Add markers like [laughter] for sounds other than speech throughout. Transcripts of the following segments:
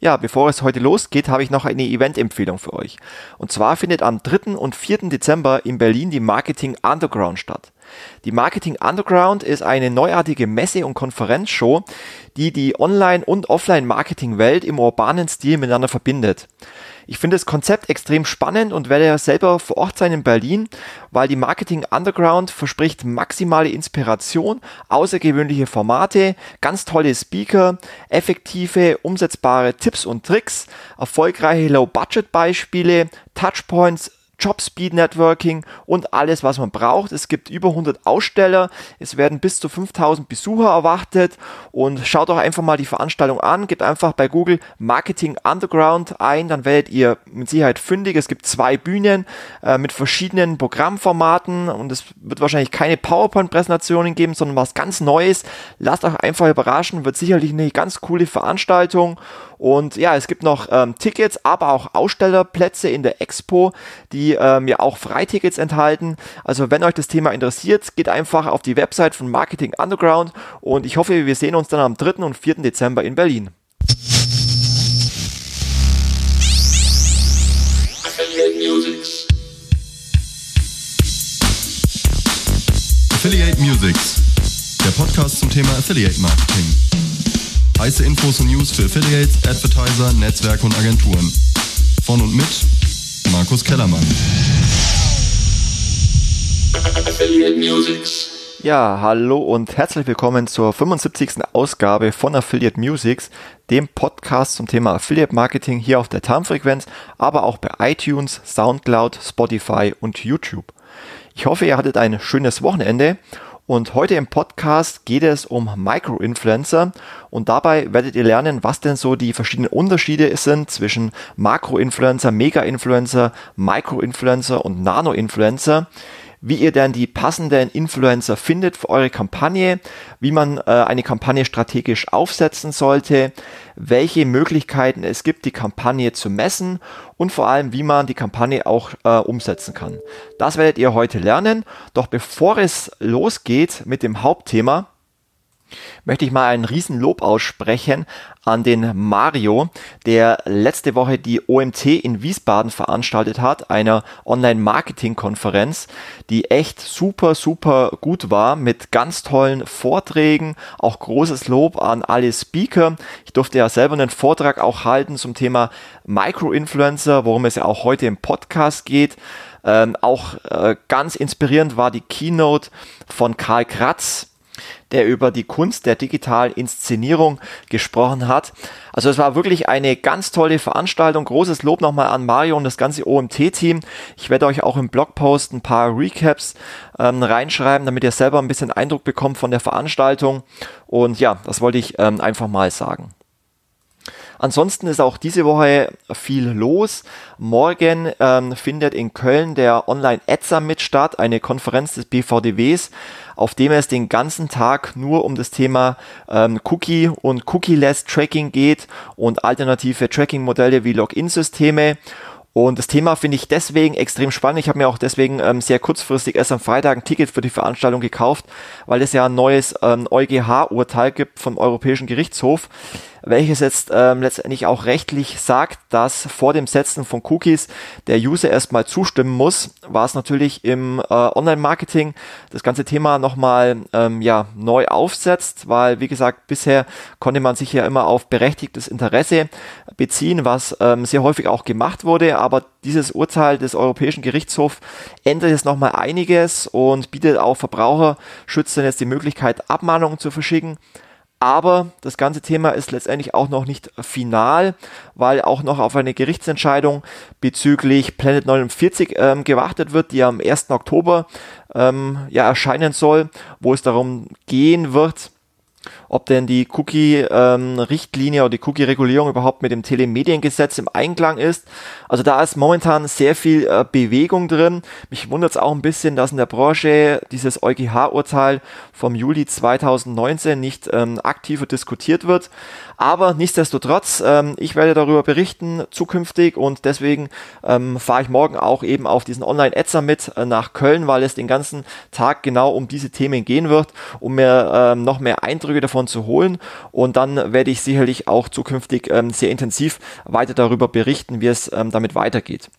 Ja, bevor es heute losgeht, habe ich noch eine Event-Empfehlung für euch. Und zwar findet am 3. und 4. Dezember in Berlin die Marketing Underground statt. Die Marketing Underground ist eine neuartige Messe- und Konferenzshow, die die Online- und Offline-Marketing-Welt im urbanen Stil miteinander verbindet. Ich finde das Konzept extrem spannend und werde ja selber vor Ort sein in Berlin, weil die Marketing Underground verspricht maximale Inspiration, außergewöhnliche Formate, ganz tolle Speaker, effektive, umsetzbare Tipps und Tricks, erfolgreiche Low-Budget-Beispiele, Touchpoints, Job Speed Networking und alles, was man braucht. Es gibt über 100 Aussteller. Es werden bis zu 5000 Besucher erwartet und schaut doch einfach mal die Veranstaltung an. Gebt einfach bei Google Marketing Underground ein, dann werdet ihr mit Sicherheit fündig. Es gibt zwei Bühnen äh, mit verschiedenen Programmformaten und es wird wahrscheinlich keine PowerPoint-Präsentationen geben, sondern was ganz Neues. Lasst euch einfach überraschen, wird sicherlich eine ganz coole Veranstaltung und ja, es gibt noch ähm, Tickets, aber auch Ausstellerplätze in der Expo, die ähm, ja auch Freitickets enthalten. Also wenn euch das Thema interessiert, geht einfach auf die Website von Marketing Underground und ich hoffe, wir sehen uns dann am 3. und 4. Dezember in Berlin. Affiliate Musics, der Podcast zum Thema Affiliate Marketing. Heiße Infos und News für Affiliates, Advertiser, Netzwerke und Agenturen. Von und mit Markus Kellermann. Ja, hallo und herzlich willkommen zur 75. Ausgabe von Affiliate Musics, dem Podcast zum Thema Affiliate Marketing hier auf der Tarnfrequenz, aber auch bei iTunes, Soundcloud, Spotify und YouTube. Ich hoffe, ihr hattet ein schönes Wochenende und heute im Podcast geht es um Micro-Influencer. Und dabei werdet ihr lernen, was denn so die verschiedenen Unterschiede sind zwischen Makro-Influencer, Mega-Influencer, Micro-Influencer und Nano-Influencer wie ihr denn die passenden Influencer findet für eure Kampagne, wie man äh, eine Kampagne strategisch aufsetzen sollte, welche Möglichkeiten es gibt, die Kampagne zu messen und vor allem, wie man die Kampagne auch äh, umsetzen kann. Das werdet ihr heute lernen. Doch bevor es losgeht mit dem Hauptthema, möchte ich mal ein Riesenlob aussprechen an den Mario, der letzte Woche die OMT in Wiesbaden veranstaltet hat, einer Online-Marketing-Konferenz, die echt super, super gut war, mit ganz tollen Vorträgen, auch großes Lob an alle Speaker. Ich durfte ja selber einen Vortrag auch halten zum Thema Micro-Influencer, worum es ja auch heute im Podcast geht. Ähm, auch äh, ganz inspirierend war die Keynote von Karl Kratz, der über die Kunst der digitalen Inszenierung gesprochen hat. Also es war wirklich eine ganz tolle Veranstaltung. Großes Lob nochmal an Mario und das ganze OMT-Team. Ich werde euch auch im Blogpost ein paar Recaps ähm, reinschreiben, damit ihr selber ein bisschen Eindruck bekommt von der Veranstaltung. Und ja, das wollte ich ähm, einfach mal sagen. Ansonsten ist auch diese Woche viel los. Morgen ähm, findet in Köln der Online Ad Summit statt, eine Konferenz des BVDWs, auf dem es den ganzen Tag nur um das Thema ähm, Cookie und Cookie-less Tracking geht und alternative Tracking-Modelle wie Login-Systeme. Und das Thema finde ich deswegen extrem spannend. Ich habe mir auch deswegen ähm, sehr kurzfristig erst am Freitag ein Ticket für die Veranstaltung gekauft, weil es ja ein neues ähm, EuGH-Urteil gibt vom Europäischen Gerichtshof, welches jetzt ähm, letztendlich auch rechtlich sagt, dass vor dem Setzen von Cookies der User erstmal zustimmen muss, war es natürlich im äh, Online-Marketing das ganze Thema nochmal ähm, ja, neu aufsetzt, weil wie gesagt, bisher konnte man sich ja immer auf berechtigtes Interesse beziehen, was ähm, sehr häufig auch gemacht wurde, aber dieses Urteil des Europäischen Gerichtshofs ändert jetzt nochmal einiges und bietet auch Verbraucherschützern jetzt die Möglichkeit, Abmahnungen zu verschicken. Aber das ganze Thema ist letztendlich auch noch nicht final, weil auch noch auf eine Gerichtsentscheidung bezüglich Planet 49 ähm, gewartet wird, die am 1. Oktober ähm, ja erscheinen soll, wo es darum gehen wird, ob denn die Cookie-Richtlinie ähm, oder die Cookie-Regulierung überhaupt mit dem Telemediengesetz im Einklang ist. Also da ist momentan sehr viel äh, Bewegung drin. Mich wundert es auch ein bisschen, dass in der Branche dieses EuGH-Urteil vom Juli 2019 nicht ähm, aktiver diskutiert wird. Aber nichtsdestotrotz, ähm, ich werde darüber berichten zukünftig und deswegen ähm, fahre ich morgen auch eben auf diesen Online-Ad-Summit äh, nach Köln, weil es den ganzen Tag genau um diese Themen gehen wird, um mir ähm, noch mehr Eindrücke davon davon zu holen. Und dann werde ich sicherlich auch zukünftig ähm, sehr intensiv weiter darüber berichten, wie es ähm, damit weitergeht.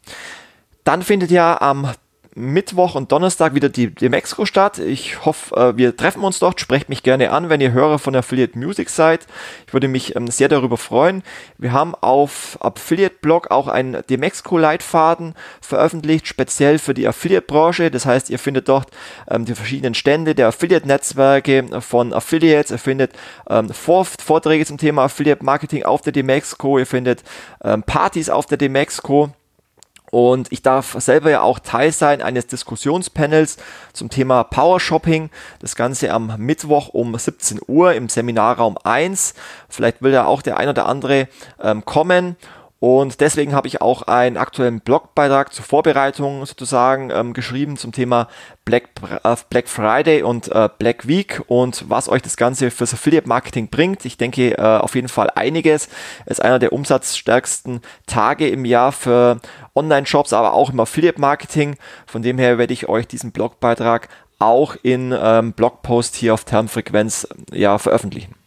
Dann findet ja am Mittwoch und Donnerstag wieder die, die Mexiko statt. Ich hoffe, äh, wir treffen uns dort. Sprecht mich gerne an, wenn ihr Hörer von Affiliate Music seid. Ich würde mich ähm, sehr darüber freuen. Wir haben auf Affiliate Blog auch einen Demexco Leitfaden veröffentlicht, speziell für die Affiliate Branche. Das heißt, ihr findet dort ähm, die verschiedenen Stände der Affiliate Netzwerke von Affiliates. Ihr findet ähm, Vor Vorträge zum Thema Affiliate Marketing auf der Demexco. Ihr findet Partys auf der Demexco. Und ich darf selber ja auch Teil sein eines Diskussionspanels zum Thema Power Shopping. Das Ganze am Mittwoch um 17 Uhr im Seminarraum 1. Vielleicht will ja auch der ein oder andere ähm, kommen. Und deswegen habe ich auch einen aktuellen Blogbeitrag zur Vorbereitung sozusagen ähm, geschrieben zum Thema Black, äh, Black Friday und äh, Black Week und was euch das Ganze fürs Affiliate Marketing bringt. Ich denke äh, auf jeden Fall einiges. Es ist einer der umsatzstärksten Tage im Jahr für Online-Shops, aber auch im Affiliate Marketing. Von dem her werde ich euch diesen Blogbeitrag auch in ähm, Blogpost hier auf Termfrequenz ja, veröffentlichen.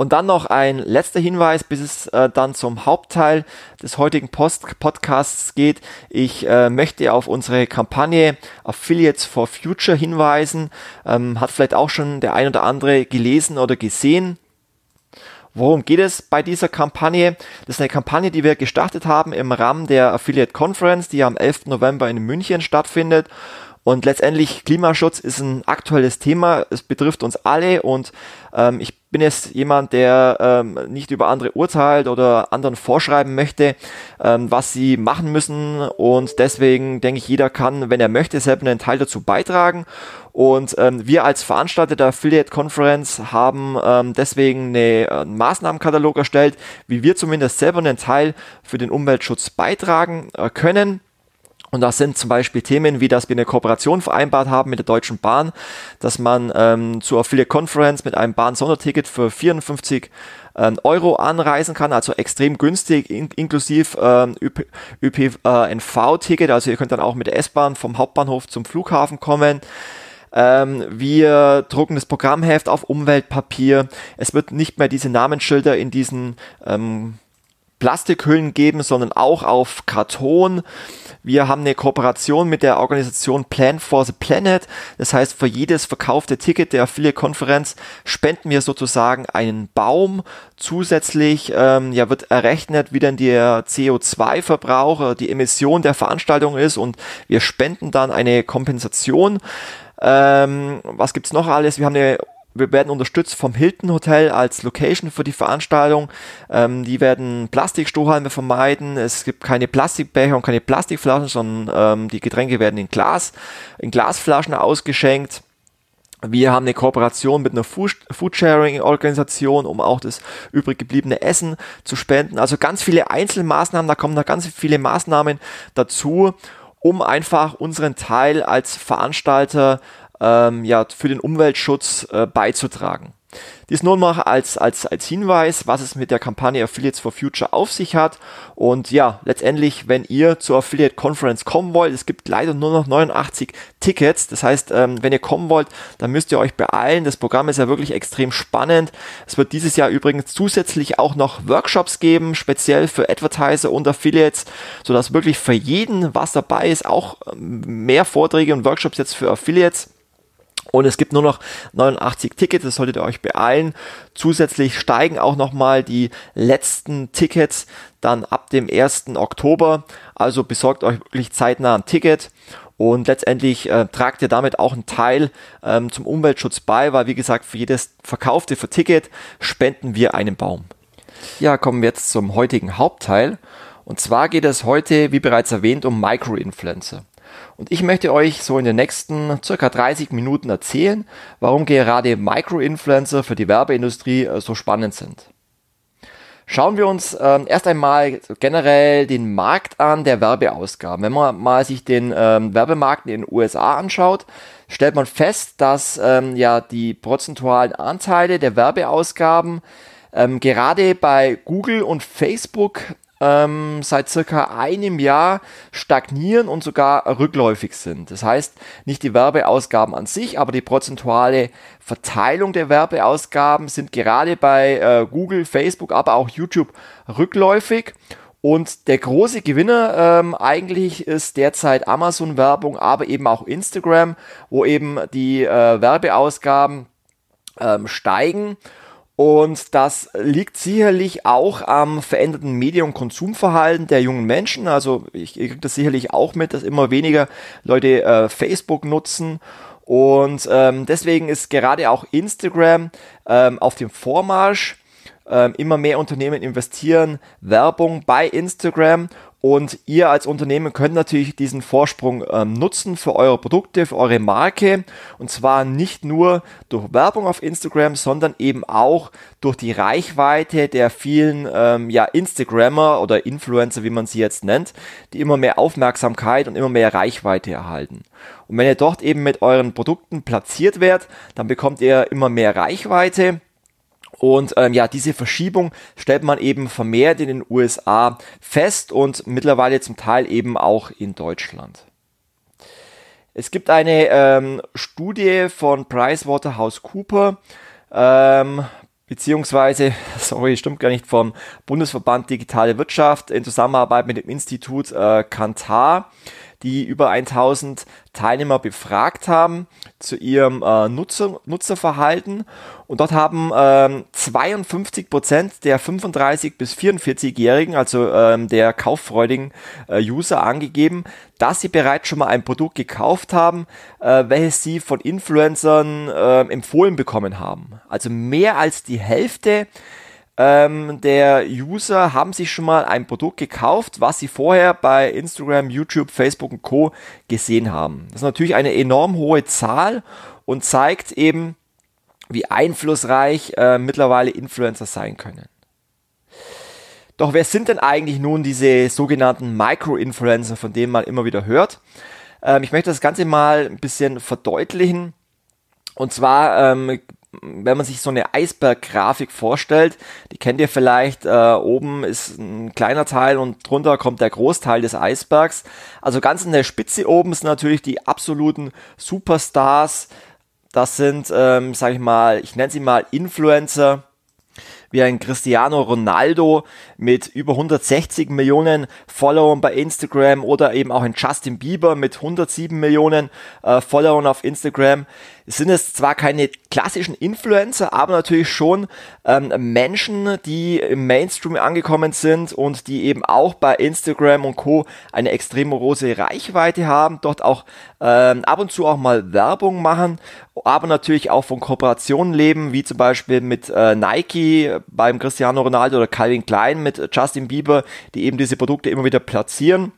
Und dann noch ein letzter Hinweis, bis es äh, dann zum Hauptteil des heutigen Post Podcasts geht. Ich äh, möchte auf unsere Kampagne Affiliates for Future hinweisen. Ähm, hat vielleicht auch schon der ein oder andere gelesen oder gesehen. Worum geht es bei dieser Kampagne? Das ist eine Kampagne, die wir gestartet haben im Rahmen der Affiliate Conference, die am 11. November in München stattfindet. Und letztendlich Klimaschutz ist ein aktuelles Thema. Es betrifft uns alle und ähm, ich bin jetzt jemand, der ähm, nicht über andere urteilt oder anderen vorschreiben möchte, ähm, was sie machen müssen. Und deswegen denke ich, jeder kann, wenn er möchte, selber einen Teil dazu beitragen. Und ähm, wir als Veranstalter der Affiliate Conference haben ähm, deswegen eine, einen Maßnahmenkatalog erstellt, wie wir zumindest selber einen Teil für den Umweltschutz beitragen äh, können. Und das sind zum Beispiel Themen, wie dass wir eine Kooperation vereinbart haben mit der Deutschen Bahn, dass man ähm, zur Affiliate Conference mit einem Bahn-Sonderticket für 54 ähm, Euro anreisen kann, also extrem günstig, in, inklusive ähm, ÖPNV-Ticket, also ihr könnt dann auch mit der S-Bahn vom Hauptbahnhof zum Flughafen kommen. Ähm, wir drucken das Programmheft auf Umweltpapier. Es wird nicht mehr diese Namensschilder in diesen ähm, Plastikhüllen geben, sondern auch auf Karton. Wir haben eine Kooperation mit der Organisation Plan for the Planet. Das heißt, für jedes verkaufte Ticket der Affiliate-Konferenz spenden wir sozusagen einen Baum. Zusätzlich ähm, ja, wird errechnet, wie denn der CO2-Verbrauch, die Emission der Veranstaltung ist und wir spenden dann eine Kompensation. Ähm, was gibt's noch alles? Wir haben eine wir werden unterstützt vom Hilton Hotel als Location für die Veranstaltung. Ähm, die werden Plastikstrohhalme vermeiden. Es gibt keine Plastikbecher und keine Plastikflaschen, sondern ähm, die Getränke werden in Glas, in Glasflaschen ausgeschenkt. Wir haben eine Kooperation mit einer Foodsharing-Organisation, um auch das übrig gebliebene Essen zu spenden. Also ganz viele Einzelmaßnahmen, da kommen noch ganz viele Maßnahmen dazu, um einfach unseren Teil als Veranstalter ähm, ja, für den Umweltschutz äh, beizutragen. Dies nur noch als, als, als Hinweis, was es mit der Kampagne Affiliates for Future auf sich hat. Und ja, letztendlich, wenn ihr zur Affiliate Conference kommen wollt, es gibt leider nur noch 89 Tickets. Das heißt, ähm, wenn ihr kommen wollt, dann müsst ihr euch beeilen. Das Programm ist ja wirklich extrem spannend. Es wird dieses Jahr übrigens zusätzlich auch noch Workshops geben, speziell für Advertiser und Affiliates, sodass wirklich für jeden was dabei ist, auch ähm, mehr Vorträge und Workshops jetzt für Affiliates. Und es gibt nur noch 89 Tickets, das solltet ihr euch beeilen. Zusätzlich steigen auch nochmal die letzten Tickets dann ab dem 1. Oktober. Also besorgt euch wirklich zeitnah ein Ticket und letztendlich äh, tragt ihr damit auch einen Teil ähm, zum Umweltschutz bei, weil wie gesagt, für jedes verkaufte für Ticket spenden wir einen Baum. Ja, kommen wir jetzt zum heutigen Hauptteil. Und zwar geht es heute, wie bereits erwähnt, um Microinfluencer. Und ich möchte euch so in den nächsten circa 30 Minuten erzählen, warum gerade Microinfluencer für die Werbeindustrie äh, so spannend sind. Schauen wir uns ähm, erst einmal generell den Markt an der Werbeausgaben. Wenn man mal sich den ähm, Werbemarkt in den USA anschaut, stellt man fest, dass ähm, ja die prozentualen Anteile der Werbeausgaben ähm, gerade bei Google und Facebook ähm, seit circa einem Jahr stagnieren und sogar rückläufig sind. Das heißt, nicht die Werbeausgaben an sich, aber die prozentuale Verteilung der Werbeausgaben sind gerade bei äh, Google, Facebook, aber auch YouTube rückläufig. Und der große Gewinner ähm, eigentlich ist derzeit Amazon-Werbung, aber eben auch Instagram, wo eben die äh, Werbeausgaben ähm, steigen. Und das liegt sicherlich auch am veränderten Medien- und Konsumverhalten der jungen Menschen. Also ich, ich kriege das sicherlich auch mit, dass immer weniger Leute äh, Facebook nutzen. Und ähm, deswegen ist gerade auch Instagram ähm, auf dem Vormarsch. Ähm, immer mehr Unternehmen investieren Werbung bei Instagram und ihr als Unternehmen könnt natürlich diesen Vorsprung ähm, nutzen für eure Produkte, für eure Marke. Und zwar nicht nur durch Werbung auf Instagram, sondern eben auch durch die Reichweite der vielen ähm, ja, Instagrammer oder Influencer, wie man sie jetzt nennt, die immer mehr Aufmerksamkeit und immer mehr Reichweite erhalten. Und wenn ihr dort eben mit euren Produkten platziert werdet, dann bekommt ihr immer mehr Reichweite und ähm, ja, diese Verschiebung stellt man eben vermehrt in den USA fest und mittlerweile zum Teil eben auch in Deutschland. Es gibt eine ähm, Studie von PricewaterhouseCooper, ähm, beziehungsweise, [laughs] sorry, stimmt gar nicht, vom Bundesverband Digitale Wirtschaft in Zusammenarbeit mit dem Institut äh, Kantar die über 1000 Teilnehmer befragt haben zu ihrem äh, Nutzer, Nutzerverhalten. Und dort haben ähm, 52 Prozent der 35 bis 44-Jährigen, also ähm, der kauffreudigen äh, User, angegeben, dass sie bereits schon mal ein Produkt gekauft haben, äh, welches sie von Influencern äh, empfohlen bekommen haben. Also mehr als die Hälfte ähm, der User haben sich schon mal ein Produkt gekauft, was sie vorher bei Instagram, YouTube, Facebook und Co. gesehen haben. Das ist natürlich eine enorm hohe Zahl und zeigt eben, wie einflussreich äh, mittlerweile Influencer sein können. Doch wer sind denn eigentlich nun diese sogenannten Micro-Influencer, von denen man immer wieder hört? Ähm, ich möchte das Ganze mal ein bisschen verdeutlichen. Und zwar ähm, wenn man sich so eine Eisberggrafik vorstellt, die kennt ihr vielleicht, äh, oben ist ein kleiner Teil und drunter kommt der Großteil des Eisbergs. Also ganz in der Spitze oben sind natürlich die absoluten Superstars. Das sind, ähm, sag ich mal, ich nenne sie mal Influencer, wie ein Cristiano Ronaldo mit über 160 Millionen Followern bei Instagram oder eben auch ein Justin Bieber mit 107 Millionen äh, Followern auf Instagram sind es zwar keine klassischen Influencer, aber natürlich schon ähm, Menschen, die im Mainstream angekommen sind und die eben auch bei Instagram und Co. eine extrem große Reichweite haben, dort auch ähm, ab und zu auch mal Werbung machen, aber natürlich auch von Kooperationen leben, wie zum Beispiel mit äh, Nike beim Cristiano Ronaldo oder Calvin Klein mit Justin Bieber, die eben diese Produkte immer wieder platzieren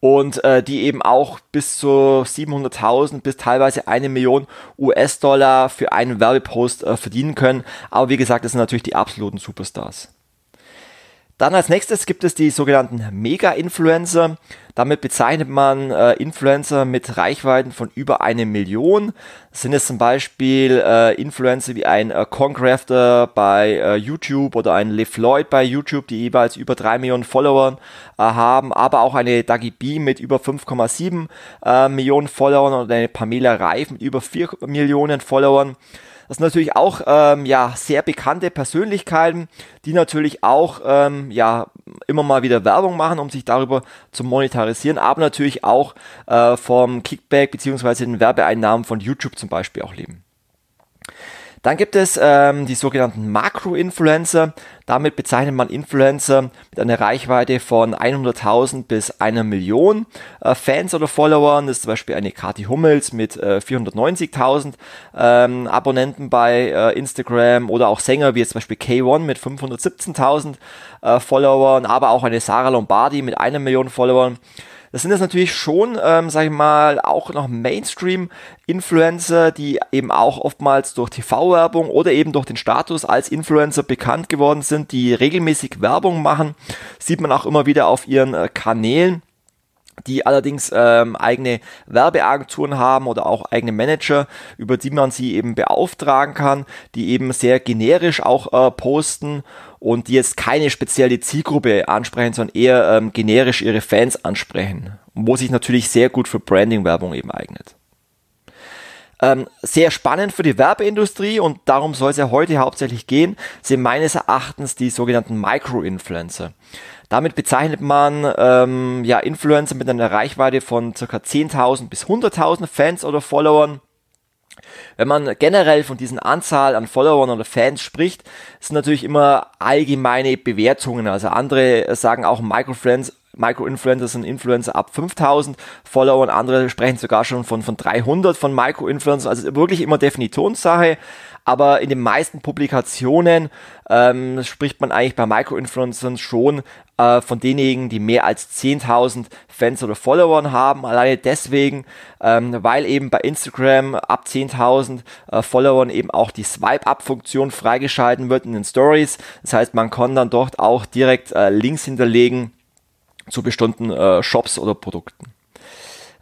und äh, die eben auch bis zu 700.000 bis teilweise eine Million US-Dollar für einen Werbepost äh, verdienen können. Aber wie gesagt, das sind natürlich die absoluten Superstars. Dann als nächstes gibt es die sogenannten Mega-Influencer. Damit bezeichnet man äh, Influencer mit Reichweiten von über eine Million. Das sind es zum Beispiel äh, Influencer wie ein äh, Concrafter bei äh, YouTube oder ein Liv Lloyd bei YouTube, die jeweils über drei Millionen Follower äh, haben, aber auch eine Dagi B mit über 5,7 äh, Millionen Followern oder eine Pamela Reif mit über 4 Millionen Followern. Das sind natürlich auch ähm, ja, sehr bekannte Persönlichkeiten, die natürlich auch ähm, ja, immer mal wieder Werbung machen, um sich darüber zu monetarisieren, aber natürlich auch äh, vom Kickback bzw. den Werbeeinnahmen von YouTube zum Beispiel auch leben. Dann gibt es ähm, die sogenannten Makro-Influencer. Damit bezeichnet man Influencer mit einer Reichweite von 100.000 bis einer Million äh, Fans oder Followern. Das ist zum Beispiel eine Kati Hummels mit äh, 490.000 ähm, Abonnenten bei äh, Instagram oder auch Sänger wie jetzt zum Beispiel K1 mit 517.000 äh, Followern, aber auch eine Sarah Lombardi mit einer Million Followern. Das sind jetzt natürlich schon, ähm, sag ich mal, auch noch Mainstream-Influencer, die eben auch oftmals durch TV-Werbung oder eben durch den Status als Influencer bekannt geworden sind, die regelmäßig Werbung machen. Sieht man auch immer wieder auf ihren äh, Kanälen. die allerdings ähm, eigene Werbeagenturen haben oder auch eigene Manager, über die man sie eben beauftragen kann, die eben sehr generisch auch äh, posten und die jetzt keine spezielle Zielgruppe ansprechen, sondern eher ähm, generisch ihre Fans ansprechen, wo sich natürlich sehr gut für Branding-Werbung eben eignet. Ähm, sehr spannend für die Werbeindustrie und darum soll es ja heute hauptsächlich gehen, sind meines Erachtens die sogenannten Micro-Influencer. Damit bezeichnet man ähm, ja Influencer mit einer Reichweite von ca. 10.000 bis 100.000 Fans oder Followern. Wenn man generell von diesen Anzahl an Followern oder Fans spricht, sind natürlich immer allgemeine Bewertungen. Also andere sagen auch Microfriends Micro-Influencer sind Influencer ab 5000 Followern, andere sprechen sogar schon von, von 300 von Micro-Influencern, also wirklich immer Definitionssache, aber in den meisten Publikationen ähm, spricht man eigentlich bei Micro-Influencern schon äh, von denjenigen, die mehr als 10.000 Fans oder Followern haben, alleine deswegen, ähm, weil eben bei Instagram ab 10.000 äh, Followern eben auch die Swipe-Up-Funktion freigeschalten wird in den Stories, das heißt, man kann dann dort auch direkt äh, Links hinterlegen, zu bestimmten äh, Shops oder Produkten.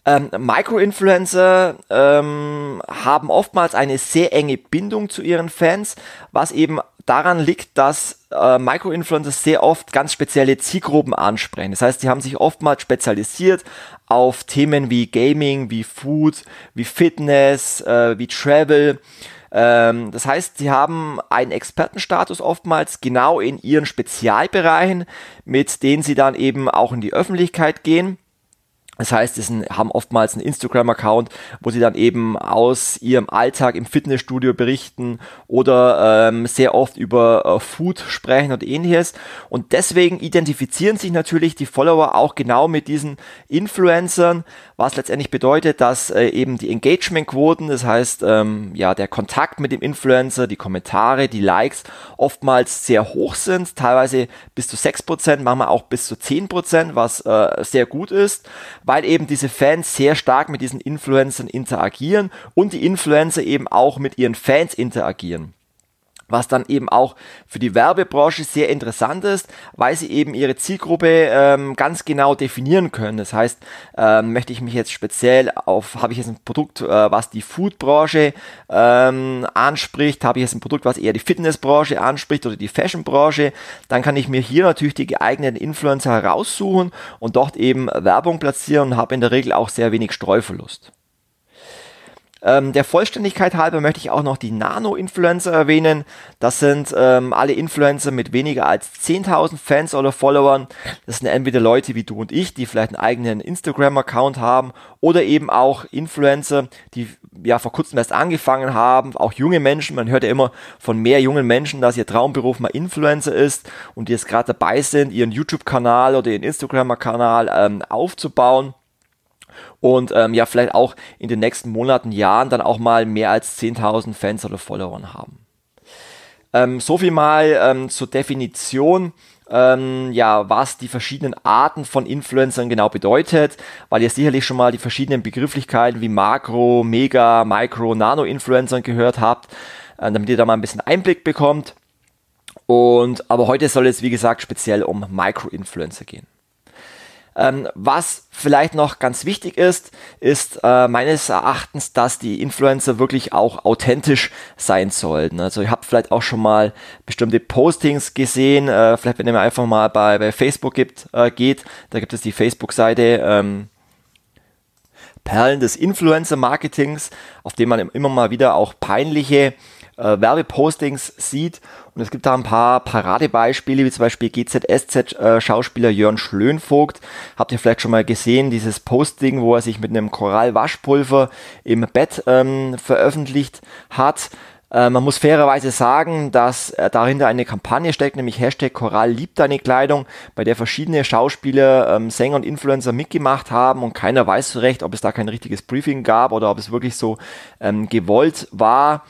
Ähm, Micro-Influencer ähm, haben oftmals eine sehr enge Bindung zu ihren Fans, was eben daran liegt, dass äh, Micro-Influencer sehr oft ganz spezielle Zielgruppen ansprechen. Das heißt, sie haben sich oftmals spezialisiert auf Themen wie Gaming, wie Food, wie Fitness, äh, wie Travel ähm, das heißt, sie haben einen Expertenstatus oftmals genau in ihren Spezialbereichen, mit denen sie dann eben auch in die Öffentlichkeit gehen. Das heißt, sie haben oftmals einen Instagram-Account, wo sie dann eben aus ihrem Alltag im Fitnessstudio berichten oder ähm, sehr oft über äh, Food sprechen und ähnliches. Und deswegen identifizieren sich natürlich die Follower auch genau mit diesen Influencern, was letztendlich bedeutet, dass äh, eben die Engagement-Quoten, das heißt ähm, ja der Kontakt mit dem Influencer, die Kommentare, die Likes oftmals sehr hoch sind, teilweise bis zu 6%, manchmal auch bis zu 10%, was äh, sehr gut ist weil eben diese Fans sehr stark mit diesen Influencern interagieren und die Influencer eben auch mit ihren Fans interagieren was dann eben auch für die Werbebranche sehr interessant ist, weil sie eben ihre Zielgruppe ähm, ganz genau definieren können. Das heißt, ähm, möchte ich mich jetzt speziell auf, habe ich jetzt ein Produkt, äh, was die Foodbranche ähm, anspricht, habe ich jetzt ein Produkt, was eher die Fitnessbranche anspricht oder die Fashionbranche, dann kann ich mir hier natürlich die geeigneten Influencer heraussuchen und dort eben Werbung platzieren und habe in der Regel auch sehr wenig Streuverlust. Ähm, der Vollständigkeit halber möchte ich auch noch die Nano-Influencer erwähnen. Das sind ähm, alle Influencer mit weniger als 10.000 Fans oder Followern. Das sind entweder Leute wie du und ich, die vielleicht einen eigenen Instagram-Account haben oder eben auch Influencer, die ja vor kurzem erst angefangen haben, auch junge Menschen. Man hört ja immer von mehr jungen Menschen, dass ihr Traumberuf mal Influencer ist und die jetzt gerade dabei sind, ihren YouTube-Kanal oder ihren Instagram-Kanal ähm, aufzubauen und ähm, ja, vielleicht auch in den nächsten Monaten, Jahren dann auch mal mehr als 10.000 Fans oder Follower haben. Ähm, so viel mal ähm, zur Definition, ähm, ja, was die verschiedenen Arten von Influencern genau bedeutet, weil ihr sicherlich schon mal die verschiedenen Begrifflichkeiten wie Makro, Mega, Micro, Nano-Influencern gehört habt, äh, damit ihr da mal ein bisschen Einblick bekommt. Und aber heute soll es wie gesagt speziell um Micro-Influencer gehen. Ähm, was vielleicht noch ganz wichtig ist, ist äh, meines Erachtens, dass die Influencer wirklich auch authentisch sein sollten. Also ihr habt vielleicht auch schon mal bestimmte Postings gesehen, äh, vielleicht wenn ihr einfach mal bei, bei Facebook gibt, äh, geht, da gibt es die Facebook-Seite ähm, Perlen des Influencer-Marketings, auf dem man immer mal wieder auch peinliche äh, Werbepostings sieht. Und es gibt da ein paar Paradebeispiele, wie zum Beispiel GZSZ-Schauspieler äh, Jörn Schlönvogt. Habt ihr vielleicht schon mal gesehen, dieses Posting, wo er sich mit einem Korallwaschpulver im Bett ähm, veröffentlicht hat. Äh, man muss fairerweise sagen, dass äh, dahinter eine Kampagne steckt, nämlich Hashtag Korall liebt deine Kleidung, bei der verschiedene Schauspieler, ähm, Sänger und Influencer mitgemacht haben und keiner weiß so recht, ob es da kein richtiges Briefing gab oder ob es wirklich so ähm, gewollt war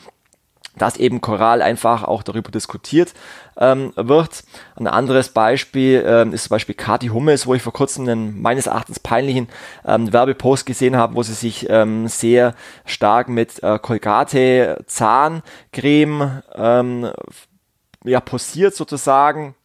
dass eben Choral einfach auch darüber diskutiert ähm, wird. Ein anderes Beispiel ähm, ist zum Beispiel Kati Hummels, wo ich vor kurzem einen meines Erachtens peinlichen ähm, Werbepost gesehen habe, wo sie sich ähm, sehr stark mit äh, Colgate Zahncreme ähm, ja, posiert sozusagen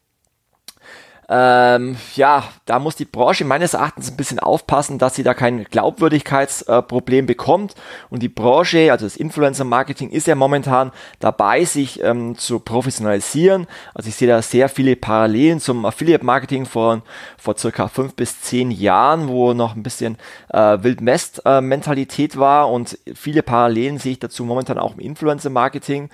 ähm, ja, da muss die Branche meines Erachtens ein bisschen aufpassen, dass sie da kein Glaubwürdigkeitsproblem äh, bekommt. Und die Branche, also das Influencer-Marketing, ist ja momentan dabei, sich ähm, zu professionalisieren. Also ich sehe da sehr viele Parallelen zum Affiliate-Marketing vor, vor circa fünf bis zehn Jahren, wo noch ein bisschen äh, Wildwest-Mentalität war und viele Parallelen sehe ich dazu momentan auch im Influencer-Marketing.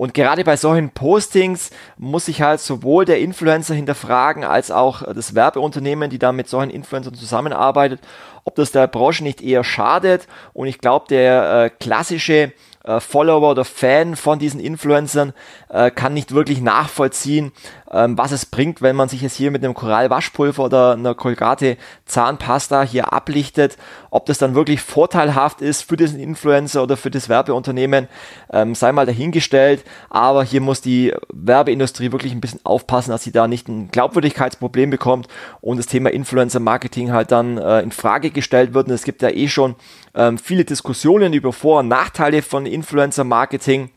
Und gerade bei solchen Postings muss sich halt sowohl der Influencer hinterfragen, als auch das Werbeunternehmen, die da mit solchen Influencern zusammenarbeitet, ob das der Branche nicht eher schadet. Und ich glaube, der äh, klassische äh, Follower oder Fan von diesen Influencern äh, kann nicht wirklich nachvollziehen, ähm, was es bringt, wenn man sich jetzt hier mit einem Korallwaschpulver oder einer Colgate Zahnpasta hier ablichtet, ob das dann wirklich vorteilhaft ist für diesen Influencer oder für das Werbeunternehmen, ähm, sei mal dahingestellt, aber hier muss die Werbeindustrie wirklich ein bisschen aufpassen, dass sie da nicht ein Glaubwürdigkeitsproblem bekommt und das Thema Influencer Marketing halt dann äh, in Frage gestellt wird. Und es gibt ja eh schon ähm, viele Diskussionen über Vor- und Nachteile von Influencer Marketing.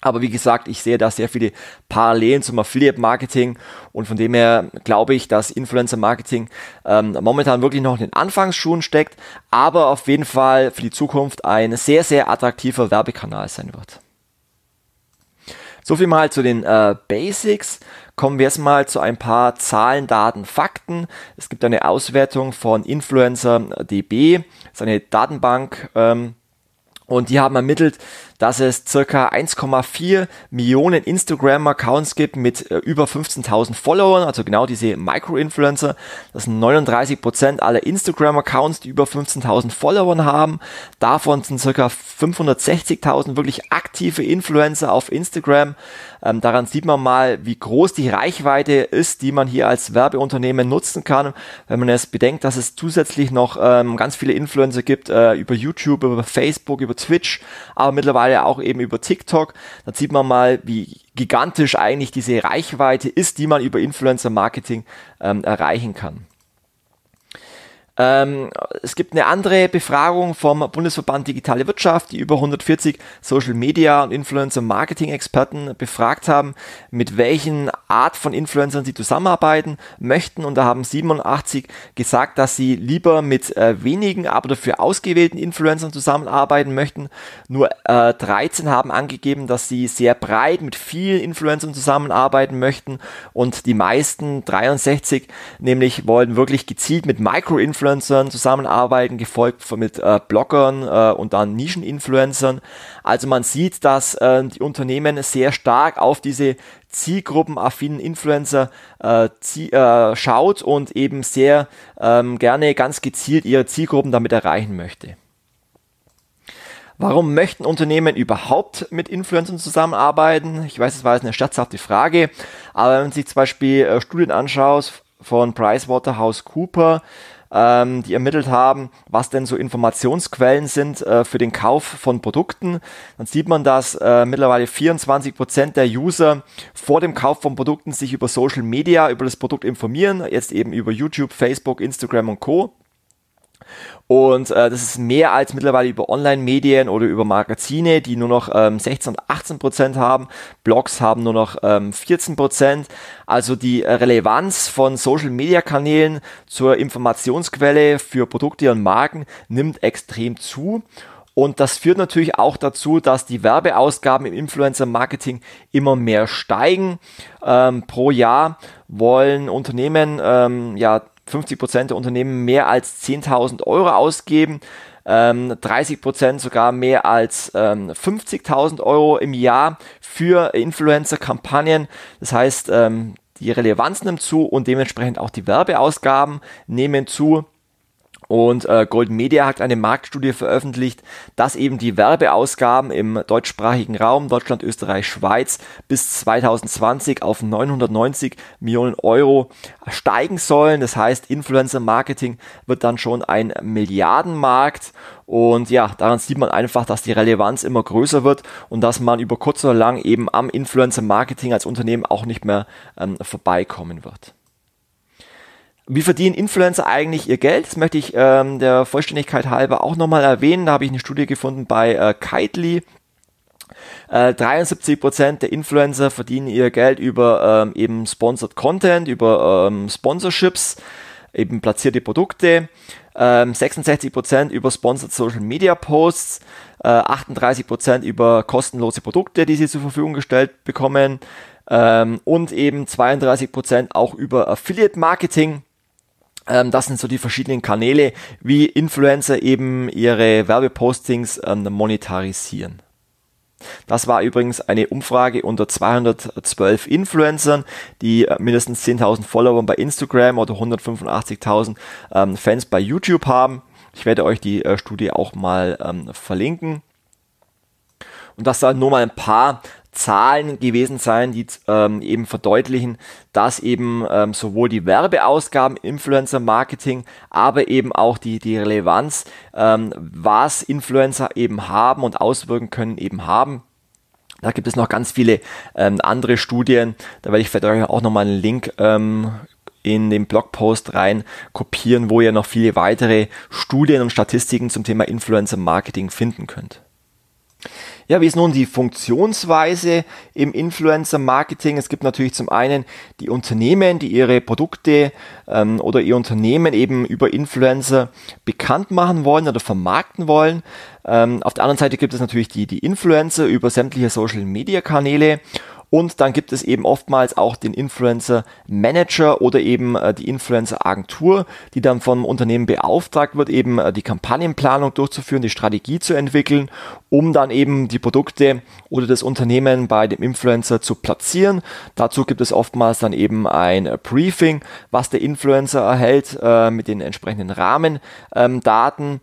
Aber wie gesagt, ich sehe da sehr viele Parallelen zum Affiliate-Marketing und von dem her glaube ich, dass Influencer-Marketing ähm, momentan wirklich noch in den Anfangsschuhen steckt, aber auf jeden Fall für die Zukunft ein sehr, sehr attraktiver Werbekanal sein wird. So viel mal zu den äh, Basics. Kommen wir erstmal zu ein paar Zahlen, Daten, Fakten. Es gibt eine Auswertung von Influencer DB, das ist eine Datenbank. Ähm, und die haben ermittelt, dass es circa 1,4 Millionen Instagram-Accounts gibt mit äh, über 15.000 Followern, also genau diese Micro-Influencer. Das sind 39 Prozent aller Instagram-Accounts, die über 15.000 Followern haben. Davon sind circa 560.000 wirklich aktive Influencer auf Instagram. Ähm, daran sieht man mal, wie groß die Reichweite ist, die man hier als Werbeunternehmen nutzen kann. Wenn man es bedenkt, dass es zusätzlich noch ähm, ganz viele Influencer gibt äh, über YouTube, über Facebook, über Twitch, aber mittlerweile auch eben über TikTok. Da sieht man mal, wie gigantisch eigentlich diese Reichweite ist, die man über Influencer Marketing ähm, erreichen kann. Ähm, es gibt eine andere Befragung vom Bundesverband Digitale Wirtschaft, die über 140 Social Media und Influencer Marketing Experten befragt haben, mit welchen Art von Influencern sie zusammenarbeiten möchten. Und da haben 87 gesagt, dass sie lieber mit äh, wenigen, aber dafür ausgewählten Influencern zusammenarbeiten möchten. Nur äh, 13 haben angegeben, dass sie sehr breit mit vielen Influencern zusammenarbeiten möchten. Und die meisten, 63, nämlich wollen wirklich gezielt mit Micro-Influencern Influencern zusammenarbeiten, gefolgt mit äh, Bloggern äh, und dann Nischen-Influencern. Also man sieht, dass äh, die Unternehmen sehr stark auf diese zielgruppenaffinen Influencer äh, äh, schaut und eben sehr ähm, gerne ganz gezielt ihre Zielgruppen damit erreichen möchte. Warum möchten Unternehmen überhaupt mit Influencern zusammenarbeiten? Ich weiß, es war jetzt eine scherzhafte Frage, aber wenn man sich zum Beispiel äh, Studien anschaut von PricewaterhouseCooper, ähm, die ermittelt haben, was denn so Informationsquellen sind äh, für den Kauf von Produkten. Dann sieht man, dass äh, mittlerweile 24 Prozent der User vor dem Kauf von Produkten sich über Social Media, über das Produkt informieren, jetzt eben über YouTube, Facebook, Instagram und Co. Und äh, das ist mehr als mittlerweile über Online-Medien oder über Magazine, die nur noch ähm, 16 und 18 Prozent haben. Blogs haben nur noch ähm, 14 Prozent. Also die Relevanz von Social-Media-Kanälen zur Informationsquelle für Produkte und Marken nimmt extrem zu. Und das führt natürlich auch dazu, dass die Werbeausgaben im Influencer-Marketing immer mehr steigen. Ähm, pro Jahr wollen Unternehmen ähm, ja 50 Prozent der Unternehmen mehr als 10.000 Euro ausgeben. Ähm, 30 Prozent sogar mehr als ähm, 50.000 Euro im Jahr für Influencer-Kampagnen. Das heißt, ähm, die Relevanz nimmt zu und dementsprechend auch die Werbeausgaben nehmen zu. Und äh, Golden Media hat eine Marktstudie veröffentlicht, dass eben die Werbeausgaben im deutschsprachigen Raum, Deutschland, Österreich, Schweiz, bis 2020 auf 990 Millionen Euro steigen sollen. Das heißt, Influencer Marketing wird dann schon ein Milliardenmarkt. Und ja, daran sieht man einfach, dass die Relevanz immer größer wird und dass man über kurz oder lang eben am Influencer Marketing als Unternehmen auch nicht mehr ähm, vorbeikommen wird. Wie verdienen Influencer eigentlich ihr Geld? Das möchte ich ähm, der Vollständigkeit halber auch nochmal erwähnen. Da habe ich eine Studie gefunden bei äh, Kitely. Äh, 73% der Influencer verdienen ihr Geld über ähm, eben Sponsored Content, über ähm, Sponsorships, eben platzierte Produkte. Ähm, 66% über Sponsored Social Media Posts, äh, 38% über kostenlose Produkte, die sie zur Verfügung gestellt bekommen ähm, und eben 32% auch über Affiliate Marketing. Ähm, das sind so die verschiedenen Kanäle, wie Influencer eben ihre Werbepostings ähm, monetarisieren. Das war übrigens eine Umfrage unter 212 Influencern, die äh, mindestens 10.000 Follower bei Instagram oder 185.000 ähm, Fans bei YouTube haben. Ich werde euch die äh, Studie auch mal verlinken. Und das sind nur mal ein paar Zahlen gewesen sein, die ähm, eben verdeutlichen, dass eben ähm, sowohl die Werbeausgaben Influencer Marketing, aber eben auch die, die Relevanz, ähm, was Influencer eben haben und auswirken können, eben haben. Da gibt es noch ganz viele ähm, andere Studien. Da werde ich vielleicht auch nochmal einen Link ähm, in den Blogpost rein kopieren, wo ihr noch viele weitere Studien und Statistiken zum Thema Influencer Marketing finden könnt. Ja, wie ist nun die Funktionsweise im Influencer-Marketing? Es gibt natürlich zum einen die Unternehmen, die ihre Produkte ähm, oder ihr Unternehmen eben über Influencer bekannt machen wollen oder vermarkten wollen. Ähm, auf der anderen Seite gibt es natürlich die, die Influencer über sämtliche Social-Media-Kanäle und dann gibt es eben oftmals auch den Influencer Manager oder eben äh, die Influencer Agentur, die dann vom Unternehmen beauftragt wird, eben äh, die Kampagnenplanung durchzuführen, die Strategie zu entwickeln, um dann eben die Produkte oder das Unternehmen bei dem Influencer zu platzieren. Dazu gibt es oftmals dann eben ein äh, Briefing, was der Influencer erhält äh, mit den entsprechenden Rahmendaten. Ähm,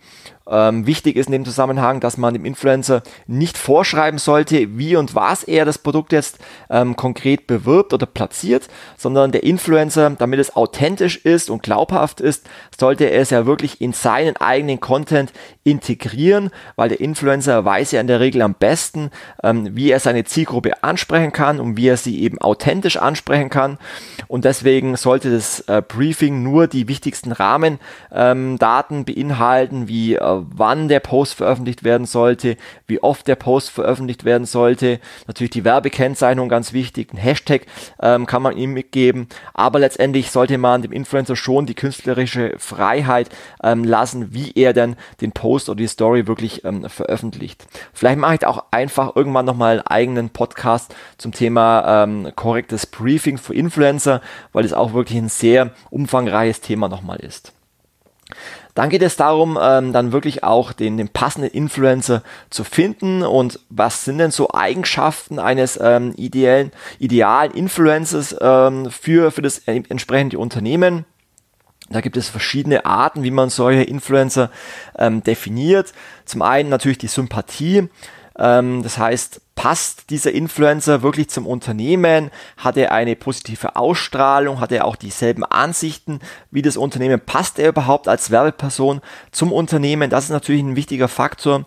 ähm, wichtig ist in dem Zusammenhang, dass man dem Influencer nicht vorschreiben sollte, wie und was er das Produkt jetzt ähm, konkret bewirbt oder platziert, sondern der Influencer, damit es authentisch ist und glaubhaft ist, sollte es ja wirklich in seinen eigenen Content integrieren, weil der Influencer weiß ja in der Regel am besten, ähm, wie er seine Zielgruppe ansprechen kann und wie er sie eben authentisch ansprechen kann. Und deswegen sollte das äh, Briefing nur die wichtigsten Rahmendaten ähm, beinhalten, wie äh, wann der Post veröffentlicht werden sollte, wie oft der Post veröffentlicht werden sollte. Natürlich die Werbekennzeichnung ganz wichtig, ein Hashtag ähm, kann man ihm mitgeben, aber letztendlich sollte man dem Influencer schon die künstlerische Freiheit ähm, lassen, wie er dann den Post oder die Story wirklich ähm, veröffentlicht. Vielleicht mache ich auch einfach irgendwann nochmal einen eigenen Podcast zum Thema ähm, korrektes Briefing für Influencer, weil es auch wirklich ein sehr umfangreiches Thema nochmal ist. Dann geht es darum, ähm, dann wirklich auch den, den passenden Influencer zu finden und was sind denn so Eigenschaften eines ähm, ideellen, idealen Influencers ähm, für, für das entsprechende Unternehmen. Da gibt es verschiedene Arten, wie man solche Influencer ähm, definiert. Zum einen natürlich die Sympathie. Ähm, das heißt, passt dieser Influencer wirklich zum Unternehmen? Hat er eine positive Ausstrahlung? Hat er auch dieselben Ansichten wie das Unternehmen? Passt er überhaupt als Werbeperson zum Unternehmen? Das ist natürlich ein wichtiger Faktor.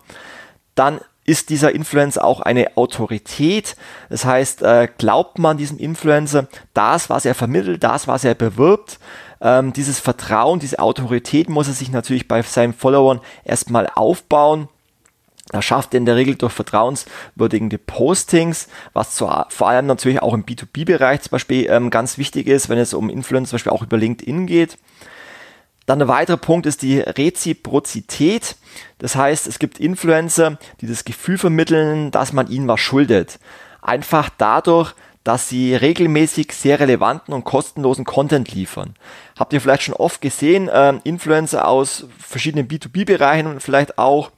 Dann ist dieser Influencer auch eine Autorität. Das heißt, äh, glaubt man diesem Influencer das, was er vermittelt, das, was er bewirbt, ähm, dieses Vertrauen, diese Autorität muss er sich natürlich bei seinen Followern erstmal aufbauen. Er schafft in der Regel durch vertrauenswürdigende Postings, was zwar vor allem natürlich auch im B2B-Bereich zum Beispiel ähm, ganz wichtig ist, wenn es um Influencer zum Beispiel auch über LinkedIn geht. Dann ein weiterer Punkt ist die Reziprozität. Das heißt, es gibt Influencer, die das Gefühl vermitteln, dass man ihnen was schuldet. Einfach dadurch, dass sie regelmäßig sehr relevanten und kostenlosen Content liefern. Habt ihr vielleicht schon oft gesehen, äh, Influencer aus verschiedenen B2B-Bereichen und vielleicht auch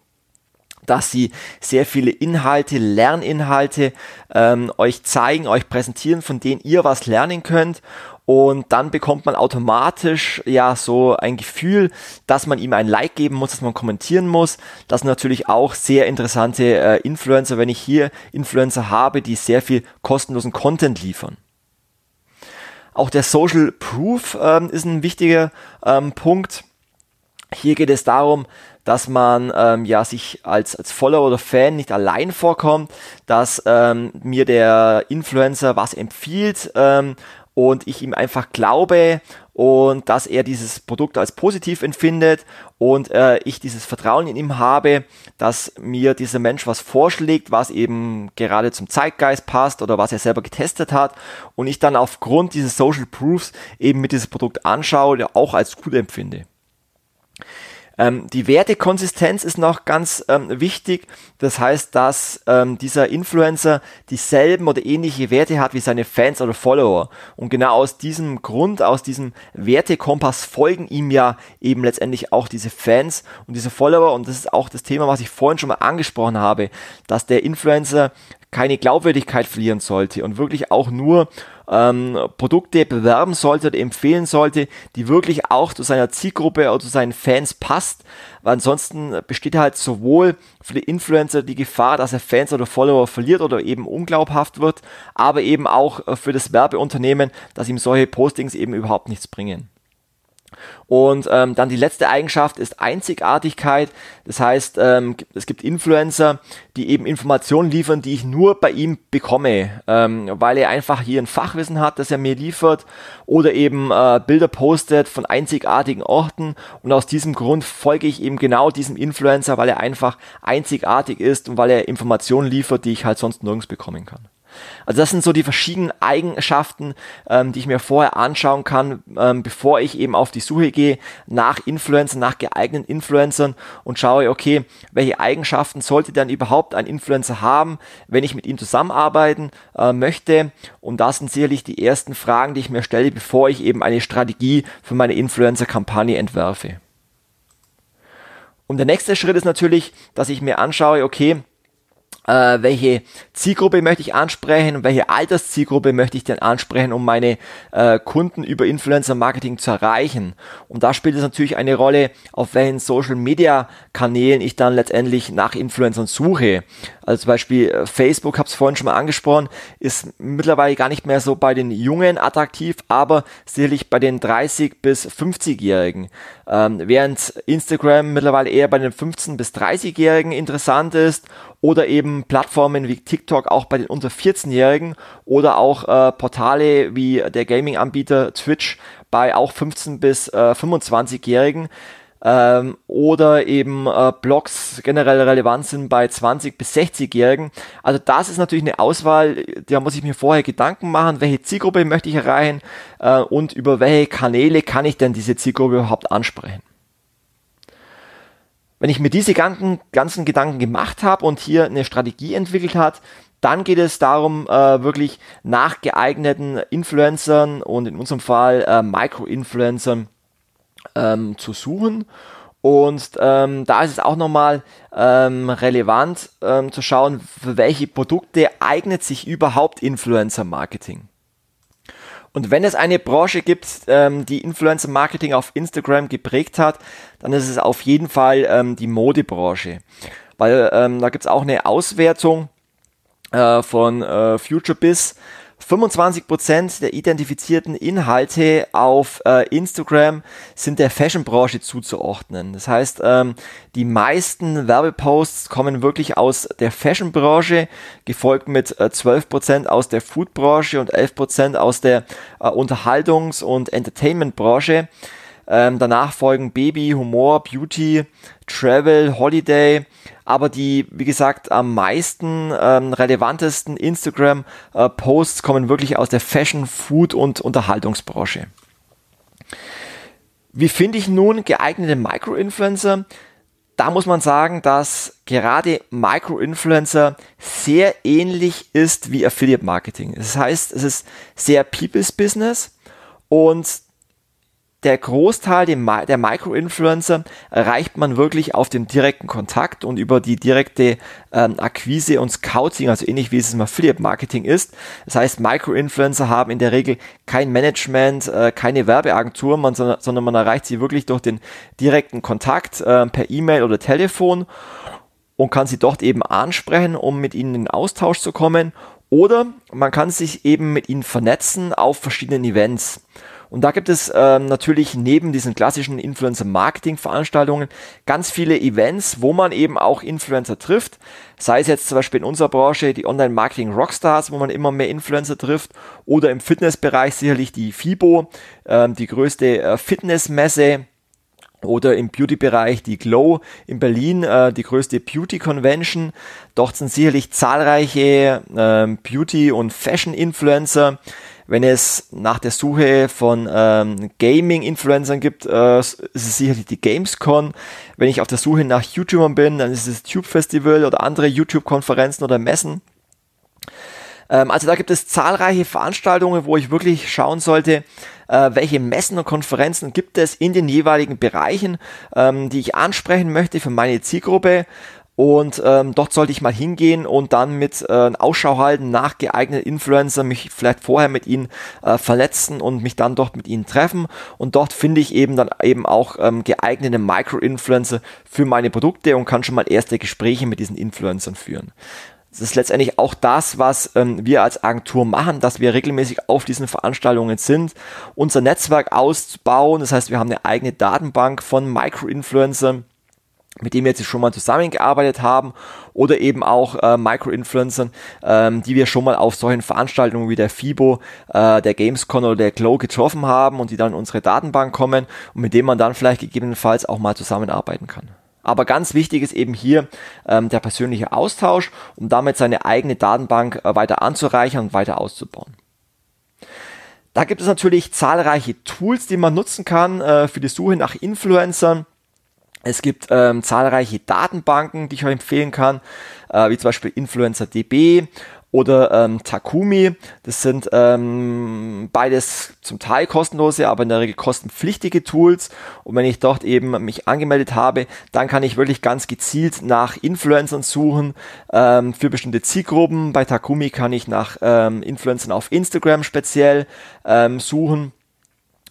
dass sie sehr viele Inhalte, Lerninhalte ähm, euch zeigen, euch präsentieren, von denen ihr was lernen könnt. Und dann bekommt man automatisch ja so ein Gefühl, dass man ihm ein Like geben muss, dass man kommentieren muss. Das sind natürlich auch sehr interessante äh, Influencer, wenn ich hier Influencer habe, die sehr viel kostenlosen Content liefern. Auch der Social Proof ähm, ist ein wichtiger ähm, Punkt. Hier geht es darum, dass man ähm, ja sich als, als Follower oder Fan nicht allein vorkommt, dass ähm, mir der Influencer was empfiehlt ähm, und ich ihm einfach glaube und dass er dieses Produkt als positiv empfindet und äh, ich dieses Vertrauen in ihm habe, dass mir dieser Mensch was vorschlägt, was eben gerade zum Zeitgeist passt oder was er selber getestet hat und ich dann aufgrund dieses Social Proofs eben mit dieses Produkt anschaue, auch als gut empfinde. Ähm, die Wertekonsistenz ist noch ganz ähm, wichtig. Das heißt, dass ähm, dieser Influencer dieselben oder ähnliche Werte hat wie seine Fans oder Follower. Und genau aus diesem Grund, aus diesem Wertekompass folgen ihm ja eben letztendlich auch diese Fans und diese Follower. Und das ist auch das Thema, was ich vorhin schon mal angesprochen habe, dass der Influencer keine Glaubwürdigkeit verlieren sollte und wirklich auch nur ähm, Produkte bewerben sollte oder empfehlen sollte, die wirklich auch zu seiner Zielgruppe oder zu seinen Fans passt. Weil ansonsten besteht halt sowohl für die Influencer die Gefahr, dass er Fans oder Follower verliert oder eben unglaubhaft wird, aber eben auch äh, für das Werbeunternehmen, dass ihm solche Postings eben überhaupt nichts bringen. Und ähm, dann die letzte Eigenschaft ist Einzigartigkeit. Das heißt, ähm, es gibt Influencer, die eben Informationen liefern, die ich nur bei ihm bekomme, ähm, weil er einfach hier ein Fachwissen hat, das er mir liefert oder eben äh, Bilder postet von einzigartigen Orten. Und aus diesem Grund folge ich eben genau diesem Influencer, weil er einfach einzigartig ist und weil er Informationen liefert, die ich halt sonst nirgends bekommen kann. Also das sind so die verschiedenen Eigenschaften, ähm, die ich mir vorher anschauen kann, ähm, bevor ich eben auf die Suche gehe nach Influencern, nach geeigneten Influencern und schaue, okay, welche Eigenschaften sollte dann überhaupt ein Influencer haben, wenn ich mit ihm zusammenarbeiten äh, möchte. Und das sind sicherlich die ersten Fragen, die ich mir stelle, bevor ich eben eine Strategie für meine Influencer-Kampagne entwerfe. Und der nächste Schritt ist natürlich, dass ich mir anschaue, okay, äh, welche Zielgruppe möchte ich ansprechen und welche Alterszielgruppe möchte ich denn ansprechen, um meine äh, Kunden über Influencer Marketing zu erreichen. Und da spielt es natürlich eine Rolle, auf welchen Social Media Kanälen ich dann letztendlich nach Influencern suche. Also zum Beispiel äh, Facebook, habe es vorhin schon mal angesprochen, ist mittlerweile gar nicht mehr so bei den Jungen attraktiv, aber sicherlich bei den 30 bis 50-Jährigen. Ähm, während Instagram mittlerweile eher bei den 15 bis 30-Jährigen interessant ist oder eben Plattformen wie TikTok auch bei den unter 14-Jährigen oder auch äh, Portale wie der Gaming-Anbieter Twitch bei auch 15 bis äh, 25-Jährigen ähm, oder eben äh, Blogs generell relevant sind bei 20 bis 60-Jährigen. Also das ist natürlich eine Auswahl, da muss ich mir vorher Gedanken machen, welche Zielgruppe möchte ich erreichen äh, und über welche Kanäle kann ich denn diese Zielgruppe überhaupt ansprechen. Wenn ich mir diese ganzen, ganzen Gedanken gemacht habe und hier eine Strategie entwickelt hat, dann geht es darum, äh, wirklich nach geeigneten Influencern und in unserem Fall äh, Micro-Influencern ähm, zu suchen. Und ähm, da ist es auch nochmal ähm, relevant ähm, zu schauen, für welche Produkte eignet sich überhaupt Influencer-Marketing. Und wenn es eine Branche gibt, ähm, die Influencer Marketing auf Instagram geprägt hat, dann ist es auf jeden Fall ähm, die Modebranche. Weil ähm, da gibt es auch eine Auswertung äh, von äh, FutureBiz, 25% der identifizierten Inhalte auf äh, Instagram sind der Fashion-Branche zuzuordnen. Das heißt, ähm, die meisten Werbeposts kommen wirklich aus der Fashion-Branche, gefolgt mit äh, 12% aus der Food-Branche und 11% aus der äh, Unterhaltungs- und Entertainment-Branche. Ähm, danach folgen Baby, Humor, Beauty, Travel, Holiday, aber die, wie gesagt, am meisten ähm, relevantesten Instagram-Posts äh, kommen wirklich aus der Fashion, Food und Unterhaltungsbranche. Wie finde ich nun geeignete Micro-Influencer? Da muss man sagen, dass gerade Micro-Influencer sehr ähnlich ist wie Affiliate Marketing. Das heißt, es ist sehr People's Business und der Großteil der Micro-Influencer erreicht man wirklich auf dem direkten Kontakt und über die direkte ähm, Akquise und Scouting, also ähnlich wie es im Affiliate-Marketing ist. Das heißt, Micro-Influencer haben in der Regel kein Management, äh, keine Werbeagentur, man, sondern man erreicht sie wirklich durch den direkten Kontakt äh, per E-Mail oder Telefon und kann sie dort eben ansprechen, um mit ihnen in Austausch zu kommen. Oder man kann sich eben mit ihnen vernetzen auf verschiedenen Events. Und da gibt es ähm, natürlich neben diesen klassischen Influencer-Marketing-Veranstaltungen ganz viele Events, wo man eben auch Influencer trifft. Sei es jetzt zum Beispiel in unserer Branche die Online-Marketing-Rockstars, wo man immer mehr Influencer trifft, oder im Fitnessbereich sicherlich die FIBO, ähm, die größte äh, Fitnessmesse oder im Beauty-Bereich die Glow in Berlin, äh, die größte Beauty-Convention. Dort sind sicherlich zahlreiche äh, Beauty- und Fashion-Influencer. Wenn es nach der Suche von ähm, Gaming-Influencern gibt, äh, ist es sicherlich die Gamescon. Wenn ich auf der Suche nach YouTubern bin, dann ist es Tube Festival oder andere YouTube-Konferenzen oder Messen. Ähm, also da gibt es zahlreiche Veranstaltungen, wo ich wirklich schauen sollte, äh, welche Messen und Konferenzen gibt es in den jeweiligen Bereichen, ähm, die ich ansprechen möchte für meine Zielgruppe. Und ähm, dort sollte ich mal hingehen und dann mit äh, Ausschau halten nach geeigneten Influencer, mich vielleicht vorher mit ihnen äh, verletzen und mich dann dort mit ihnen treffen. Und dort finde ich eben dann eben auch ähm, geeignete Micro-Influencer für meine Produkte und kann schon mal erste Gespräche mit diesen Influencern führen. Das ist letztendlich auch das, was ähm, wir als Agentur machen, dass wir regelmäßig auf diesen Veranstaltungen sind, unser Netzwerk auszubauen. Das heißt, wir haben eine eigene Datenbank von Micro-Influencern, mit denen wir jetzt schon mal zusammengearbeitet haben oder eben auch äh, Micro-Influencern, ähm, die wir schon mal auf solchen Veranstaltungen wie der FIBO, äh, der Gamescon oder der Glow getroffen haben und die dann in unsere Datenbank kommen und mit denen man dann vielleicht gegebenenfalls auch mal zusammenarbeiten kann. Aber ganz wichtig ist eben hier ähm, der persönliche Austausch, um damit seine eigene Datenbank äh, weiter anzureichern und weiter auszubauen. Da gibt es natürlich zahlreiche Tools, die man nutzen kann äh, für die Suche nach Influencern. Es gibt ähm, zahlreiche Datenbanken, die ich euch empfehlen kann, äh, wie zum Beispiel InfluencerDB oder ähm, Takumi. Das sind ähm, beides zum Teil kostenlose, aber in der Regel kostenpflichtige Tools. Und wenn ich dort eben mich angemeldet habe, dann kann ich wirklich ganz gezielt nach Influencern suchen ähm, für bestimmte Zielgruppen. Bei Takumi kann ich nach ähm, Influencern auf Instagram speziell ähm, suchen.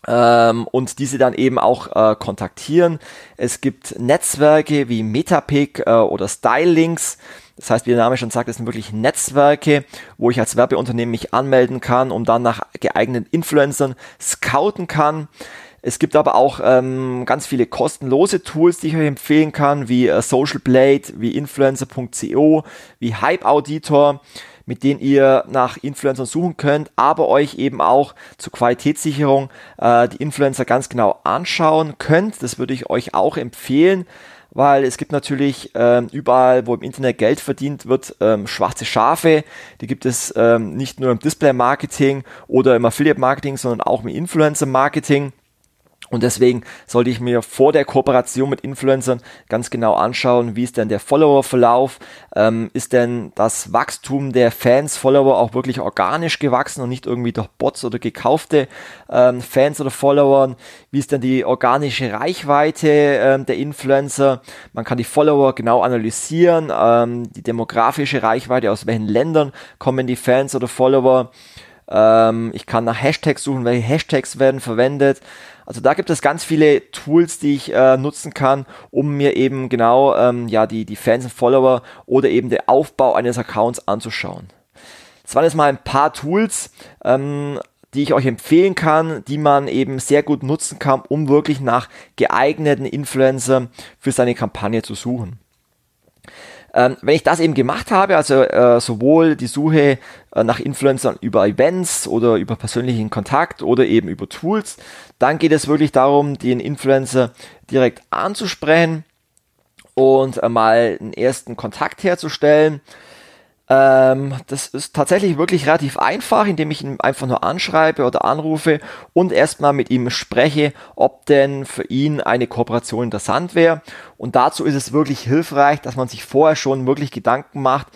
Ähm, und diese dann eben auch äh, kontaktieren. Es gibt Netzwerke wie Metapic äh, oder Stylinks, das heißt, wie der Name schon sagt, es sind wirklich Netzwerke, wo ich als Werbeunternehmen mich anmelden kann und dann nach geeigneten Influencern scouten kann. Es gibt aber auch ähm, ganz viele kostenlose Tools, die ich euch empfehlen kann, wie äh, Social Blade, wie Influencer.co, wie Hype Auditor, mit denen ihr nach Influencern suchen könnt, aber euch eben auch zur Qualitätssicherung äh, die Influencer ganz genau anschauen könnt. Das würde ich euch auch empfehlen weil es gibt natürlich ähm, überall, wo im Internet Geld verdient wird, ähm, schwarze Schafe. Die gibt es ähm, nicht nur im Display-Marketing oder im Affiliate-Marketing, sondern auch im Influencer-Marketing. Und deswegen sollte ich mir vor der Kooperation mit Influencern ganz genau anschauen, wie ist denn der Follower-Verlauf, ähm, ist denn das Wachstum der Fans, Follower auch wirklich organisch gewachsen und nicht irgendwie durch Bots oder gekaufte ähm, Fans oder Follower, wie ist denn die organische Reichweite ähm, der Influencer, man kann die Follower genau analysieren, ähm, die demografische Reichweite, aus welchen Ländern kommen die Fans oder Follower, ähm, ich kann nach Hashtags suchen, welche Hashtags werden verwendet, also da gibt es ganz viele Tools, die ich äh, nutzen kann, um mir eben genau ähm, ja, die, die Fans und Follower oder eben den Aufbau eines Accounts anzuschauen. Das waren jetzt mal ein paar Tools, ähm, die ich euch empfehlen kann, die man eben sehr gut nutzen kann, um wirklich nach geeigneten Influencer für seine Kampagne zu suchen. Ähm, wenn ich das eben gemacht habe, also äh, sowohl die Suche äh, nach Influencern über Events oder über persönlichen Kontakt oder eben über Tools, dann geht es wirklich darum, den Influencer direkt anzusprechen und äh, mal einen ersten Kontakt herzustellen. Ähm, das ist tatsächlich wirklich relativ einfach, indem ich ihn einfach nur anschreibe oder anrufe und erstmal mit ihm spreche, ob denn für ihn eine Kooperation interessant wäre. Und dazu ist es wirklich hilfreich, dass man sich vorher schon wirklich Gedanken macht,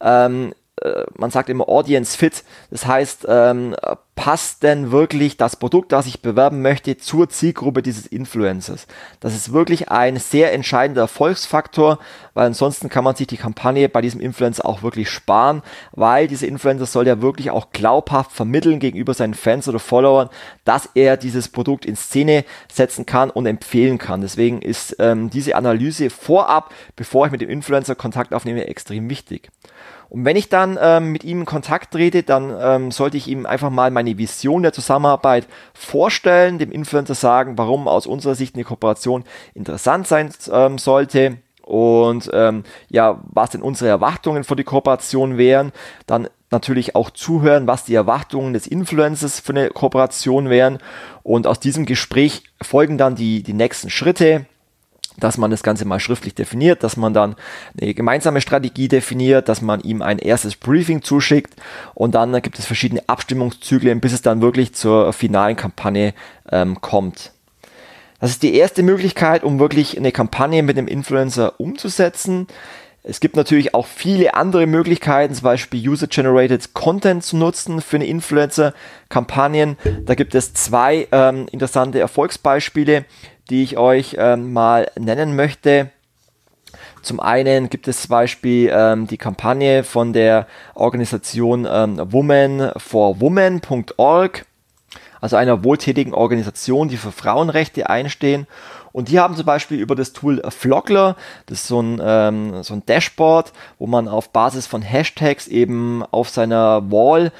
ähm, äh, man sagt immer Audience Fit. Das heißt, ähm, passt denn wirklich das Produkt, das ich bewerben möchte, zur Zielgruppe dieses Influencers? Das ist wirklich ein sehr entscheidender Erfolgsfaktor, weil ansonsten kann man sich die Kampagne bei diesem Influencer auch wirklich sparen, weil dieser Influencer soll ja wirklich auch glaubhaft vermitteln gegenüber seinen Fans oder Followern, dass er dieses Produkt in Szene setzen kann und empfehlen kann. Deswegen ist ähm, diese Analyse vorab, bevor ich mit dem Influencer Kontakt aufnehme, extrem wichtig. Und wenn ich dann ähm, mit ihm in Kontakt trete, dann ähm, sollte ich ihm einfach mal meine Vision der Zusammenarbeit vorstellen, dem Influencer sagen, warum aus unserer Sicht eine Kooperation interessant sein ähm, sollte und ähm, ja, was denn unsere Erwartungen für die Kooperation wären. Dann natürlich auch zuhören, was die Erwartungen des Influencers für eine Kooperation wären. Und aus diesem Gespräch folgen dann die, die nächsten Schritte dass man das Ganze mal schriftlich definiert, dass man dann eine gemeinsame Strategie definiert, dass man ihm ein erstes Briefing zuschickt und dann gibt es verschiedene Abstimmungszyklen, bis es dann wirklich zur finalen Kampagne ähm, kommt. Das ist die erste Möglichkeit, um wirklich eine Kampagne mit einem Influencer umzusetzen. Es gibt natürlich auch viele andere Möglichkeiten, zum Beispiel User-Generated Content zu nutzen für eine Influencer-Kampagnen. Da gibt es zwei ähm, interessante Erfolgsbeispiele die ich euch ähm, mal nennen möchte. Zum einen gibt es zum Beispiel ähm, die Kampagne von der Organisation ähm, womenforwomen.org, also einer wohltätigen Organisation, die für Frauenrechte einstehen. Und die haben zum Beispiel über das Tool Flockler, das ist so ein, ähm, so ein Dashboard, wo man auf Basis von Hashtags eben auf seiner Wall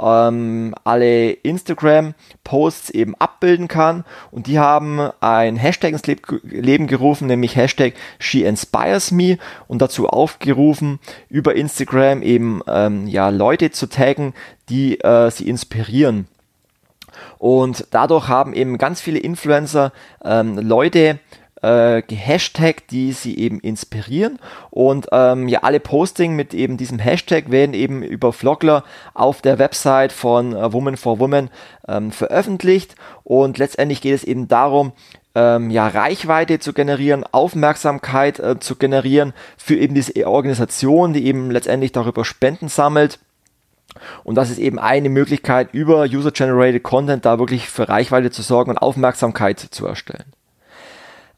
ähm, alle Instagram-Posts eben abbilden kann. Und die haben ein Hashtag ins Leben gerufen, nämlich Hashtag SheInspiresMe und dazu aufgerufen, über Instagram eben ähm, ja, Leute zu taggen, die äh, sie inspirieren. Und dadurch haben eben ganz viele Influencer ähm, Leute äh, gehashtagt, die sie eben inspirieren. Und ähm, ja, alle Posting mit eben diesem Hashtag werden eben über Vlogler auf der Website von äh, Woman for Woman ähm, veröffentlicht. Und letztendlich geht es eben darum, ähm, ja, Reichweite zu generieren, Aufmerksamkeit äh, zu generieren für eben diese Organisation, die eben letztendlich darüber Spenden sammelt. Und das ist eben eine Möglichkeit, über User-Generated Content da wirklich für Reichweite zu sorgen und Aufmerksamkeit zu erstellen.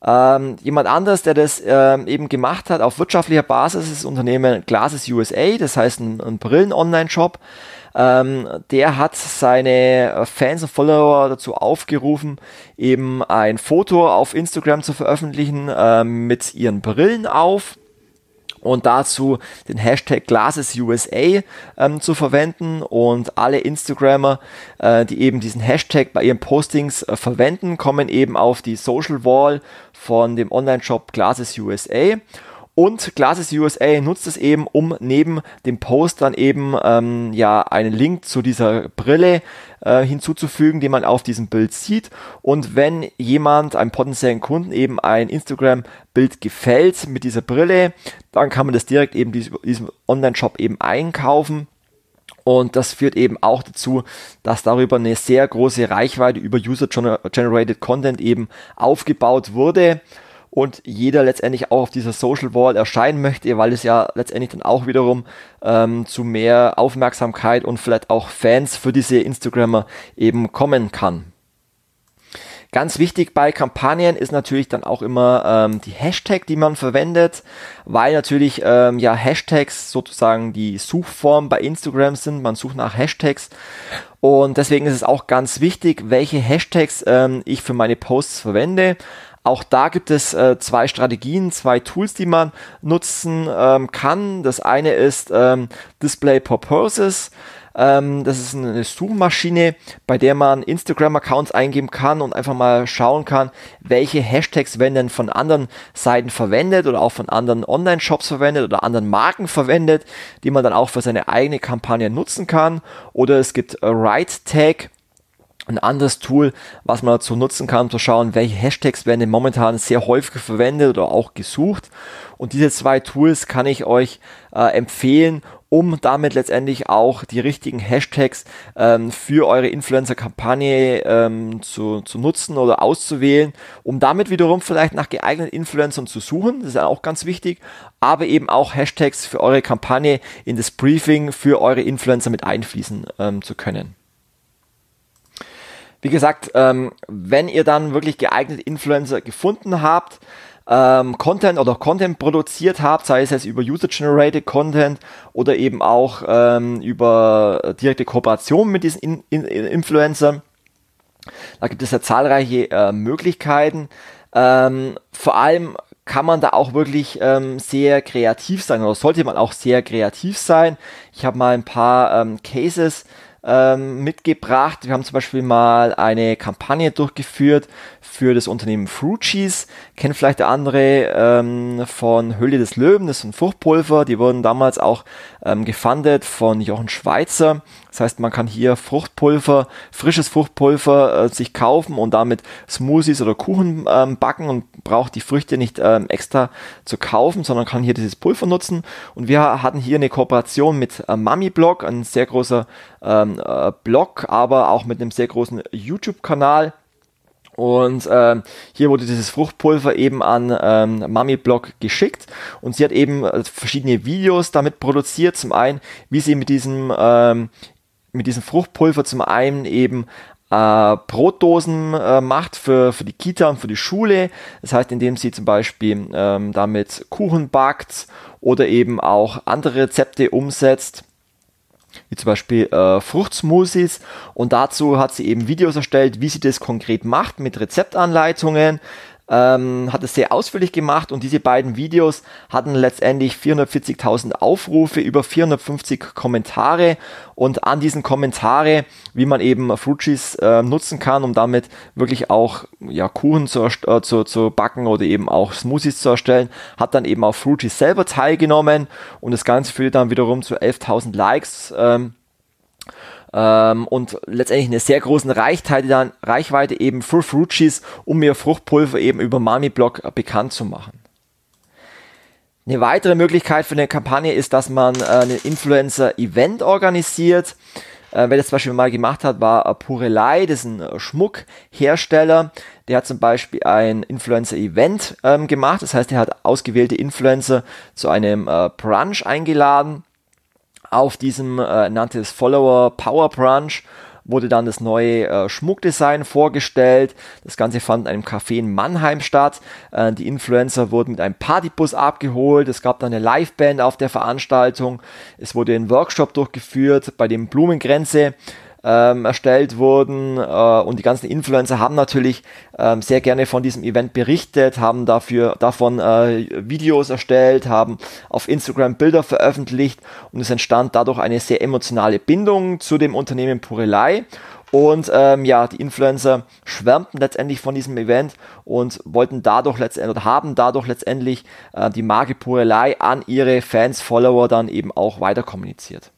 Ähm, jemand anderes, der das ähm, eben gemacht hat auf wirtschaftlicher Basis, ist das Unternehmen Glasses USA, das heißt ein, ein Brillen-Online-Shop. Ähm, der hat seine Fans und Follower dazu aufgerufen, eben ein Foto auf Instagram zu veröffentlichen äh, mit ihren Brillen auf und dazu den Hashtag GlassesUSA ähm, zu verwenden und alle Instagrammer, äh, die eben diesen Hashtag bei ihren Postings äh, verwenden, kommen eben auf die Social Wall von dem Online-Shop GlassesUSA und Glasses USA nutzt es eben, um neben dem Post dann eben ähm, ja einen Link zu dieser Brille äh, hinzuzufügen, die man auf diesem Bild sieht. Und wenn jemand, einem potenziellen Kunden, eben ein Instagram-Bild gefällt mit dieser Brille, dann kann man das direkt eben diesem Online-Shop eben einkaufen. Und das führt eben auch dazu, dass darüber eine sehr große Reichweite über User-Generated Content eben aufgebaut wurde und jeder letztendlich auch auf dieser Social Wall erscheinen möchte, weil es ja letztendlich dann auch wiederum ähm, zu mehr Aufmerksamkeit und vielleicht auch Fans für diese Instagrammer eben kommen kann. Ganz wichtig bei Kampagnen ist natürlich dann auch immer ähm, die Hashtag, die man verwendet, weil natürlich ähm, ja Hashtags sozusagen die Suchform bei Instagram sind. Man sucht nach Hashtags und deswegen ist es auch ganz wichtig, welche Hashtags ähm, ich für meine Posts verwende. Auch da gibt es äh, zwei Strategien, zwei Tools, die man nutzen ähm, kann. Das eine ist ähm, Display Purposes. Ähm, das ist eine Suchmaschine, bei der man Instagram-Accounts eingeben kann und einfach mal schauen kann, welche Hashtags werden denn von anderen Seiten verwendet oder auch von anderen Online-Shops verwendet oder anderen Marken verwendet, die man dann auch für seine eigene Kampagne nutzen kann. Oder es gibt Right Tag ein anderes Tool, was man dazu nutzen kann, zu schauen, welche Hashtags werden momentan sehr häufig verwendet oder auch gesucht. Und diese zwei Tools kann ich euch äh, empfehlen, um damit letztendlich auch die richtigen Hashtags ähm, für eure Influencer-Kampagne ähm, zu, zu nutzen oder auszuwählen, um damit wiederum vielleicht nach geeigneten Influencern zu suchen. Das ist auch ganz wichtig, aber eben auch Hashtags für eure Kampagne in das Briefing für eure Influencer mit einfließen ähm, zu können. Wie gesagt, ähm, wenn ihr dann wirklich geeignete Influencer gefunden habt, ähm, Content oder Content produziert habt, sei es jetzt über User-Generated Content oder eben auch ähm, über direkte Kooperation mit diesen in in Influencern, da gibt es ja zahlreiche äh, Möglichkeiten. Ähm, vor allem kann man da auch wirklich ähm, sehr kreativ sein oder sollte man auch sehr kreativ sein. Ich habe mal ein paar ähm, Cases ähm, mitgebracht. Wir haben zum Beispiel mal eine Kampagne durchgeführt für das Unternehmen Fruit Cheese. Kennt vielleicht der andere ähm, von Höhle des Löwen, das ist ein Fruchtpulver. Die wurden damals auch ähm, gefundet von Jochen Schweizer. Das heißt, man kann hier Fruchtpulver, frisches Fruchtpulver äh, sich kaufen und damit Smoothies oder Kuchen ähm, backen und braucht die Früchte nicht ähm, extra zu kaufen, sondern kann hier dieses Pulver nutzen. Und wir hatten hier eine Kooperation mit äh, Mami Blog, ein sehr großer ähm, äh, Blog, aber auch mit einem sehr großen YouTube-Kanal. Und ähm, hier wurde dieses Fruchtpulver eben an ähm, Mami Blog geschickt und sie hat eben äh, verschiedene Videos damit produziert. Zum einen, wie sie mit diesem ähm, mit diesem Fruchtpulver zum einen eben äh, Brotdosen äh, macht für, für die Kita und für die Schule. Das heißt, indem sie zum Beispiel ähm, damit Kuchen backt oder eben auch andere Rezepte umsetzt wie zum Beispiel äh, Fruchtsmoothies. Und dazu hat sie eben Videos erstellt, wie sie das konkret macht mit Rezeptanleitungen, ähm, hat es sehr ausführlich gemacht und diese beiden Videos hatten letztendlich 440.000 Aufrufe, über 450 Kommentare und an diesen Kommentare, wie man eben Fruchis äh, nutzen kann, um damit wirklich auch ja, Kuchen zu, äh, zu, zu backen oder eben auch Smoothies zu erstellen, hat dann eben auch Fruchis selber teilgenommen und das Ganze führt dann wiederum zu 11.000 Likes. Ähm, ähm, und letztendlich eine sehr großen Reichweite, dann, Reichweite eben für Fruit um ihr Fruchtpulver eben über Mami Blog bekannt zu machen. Eine weitere Möglichkeit für eine Kampagne ist, dass man äh, ein Influencer-Event organisiert. Äh, wer das zum Beispiel mal gemacht hat, war äh, Purelei, das ist ein äh, Schmuckhersteller. Der hat zum Beispiel ein Influencer-Event ähm, gemacht. Das heißt, er hat ausgewählte Influencer zu einem äh, Brunch eingeladen auf diesem äh, nannte es Follower Power Brunch wurde dann das neue äh, Schmuckdesign vorgestellt. Das Ganze fand in einem Café in Mannheim statt. Äh, die Influencer wurden mit einem Partybus abgeholt. Es gab dann eine Liveband auf der Veranstaltung. Es wurde ein Workshop durchgeführt, bei dem Blumengrenze ähm, erstellt wurden. Äh, und die ganzen Influencer haben natürlich ähm, sehr gerne von diesem Event berichtet, haben dafür davon äh, Videos erstellt, haben auf Instagram Bilder veröffentlicht und es entstand dadurch eine sehr emotionale Bindung zu dem Unternehmen Purelei. Und ähm, ja, die Influencer schwärmten letztendlich von diesem Event und wollten dadurch letztendlich oder haben dadurch letztendlich äh, die Marke Purelei an ihre Fans, Follower dann eben auch weiter kommuniziert.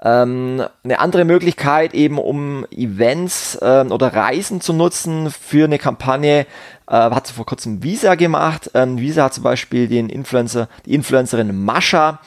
Ähm, eine andere Möglichkeit eben, um Events ähm, oder Reisen zu nutzen für eine Kampagne, äh, hat sie vor kurzem Visa gemacht. Ähm, Visa hat zum Beispiel den Influencer, die Influencerin Mascha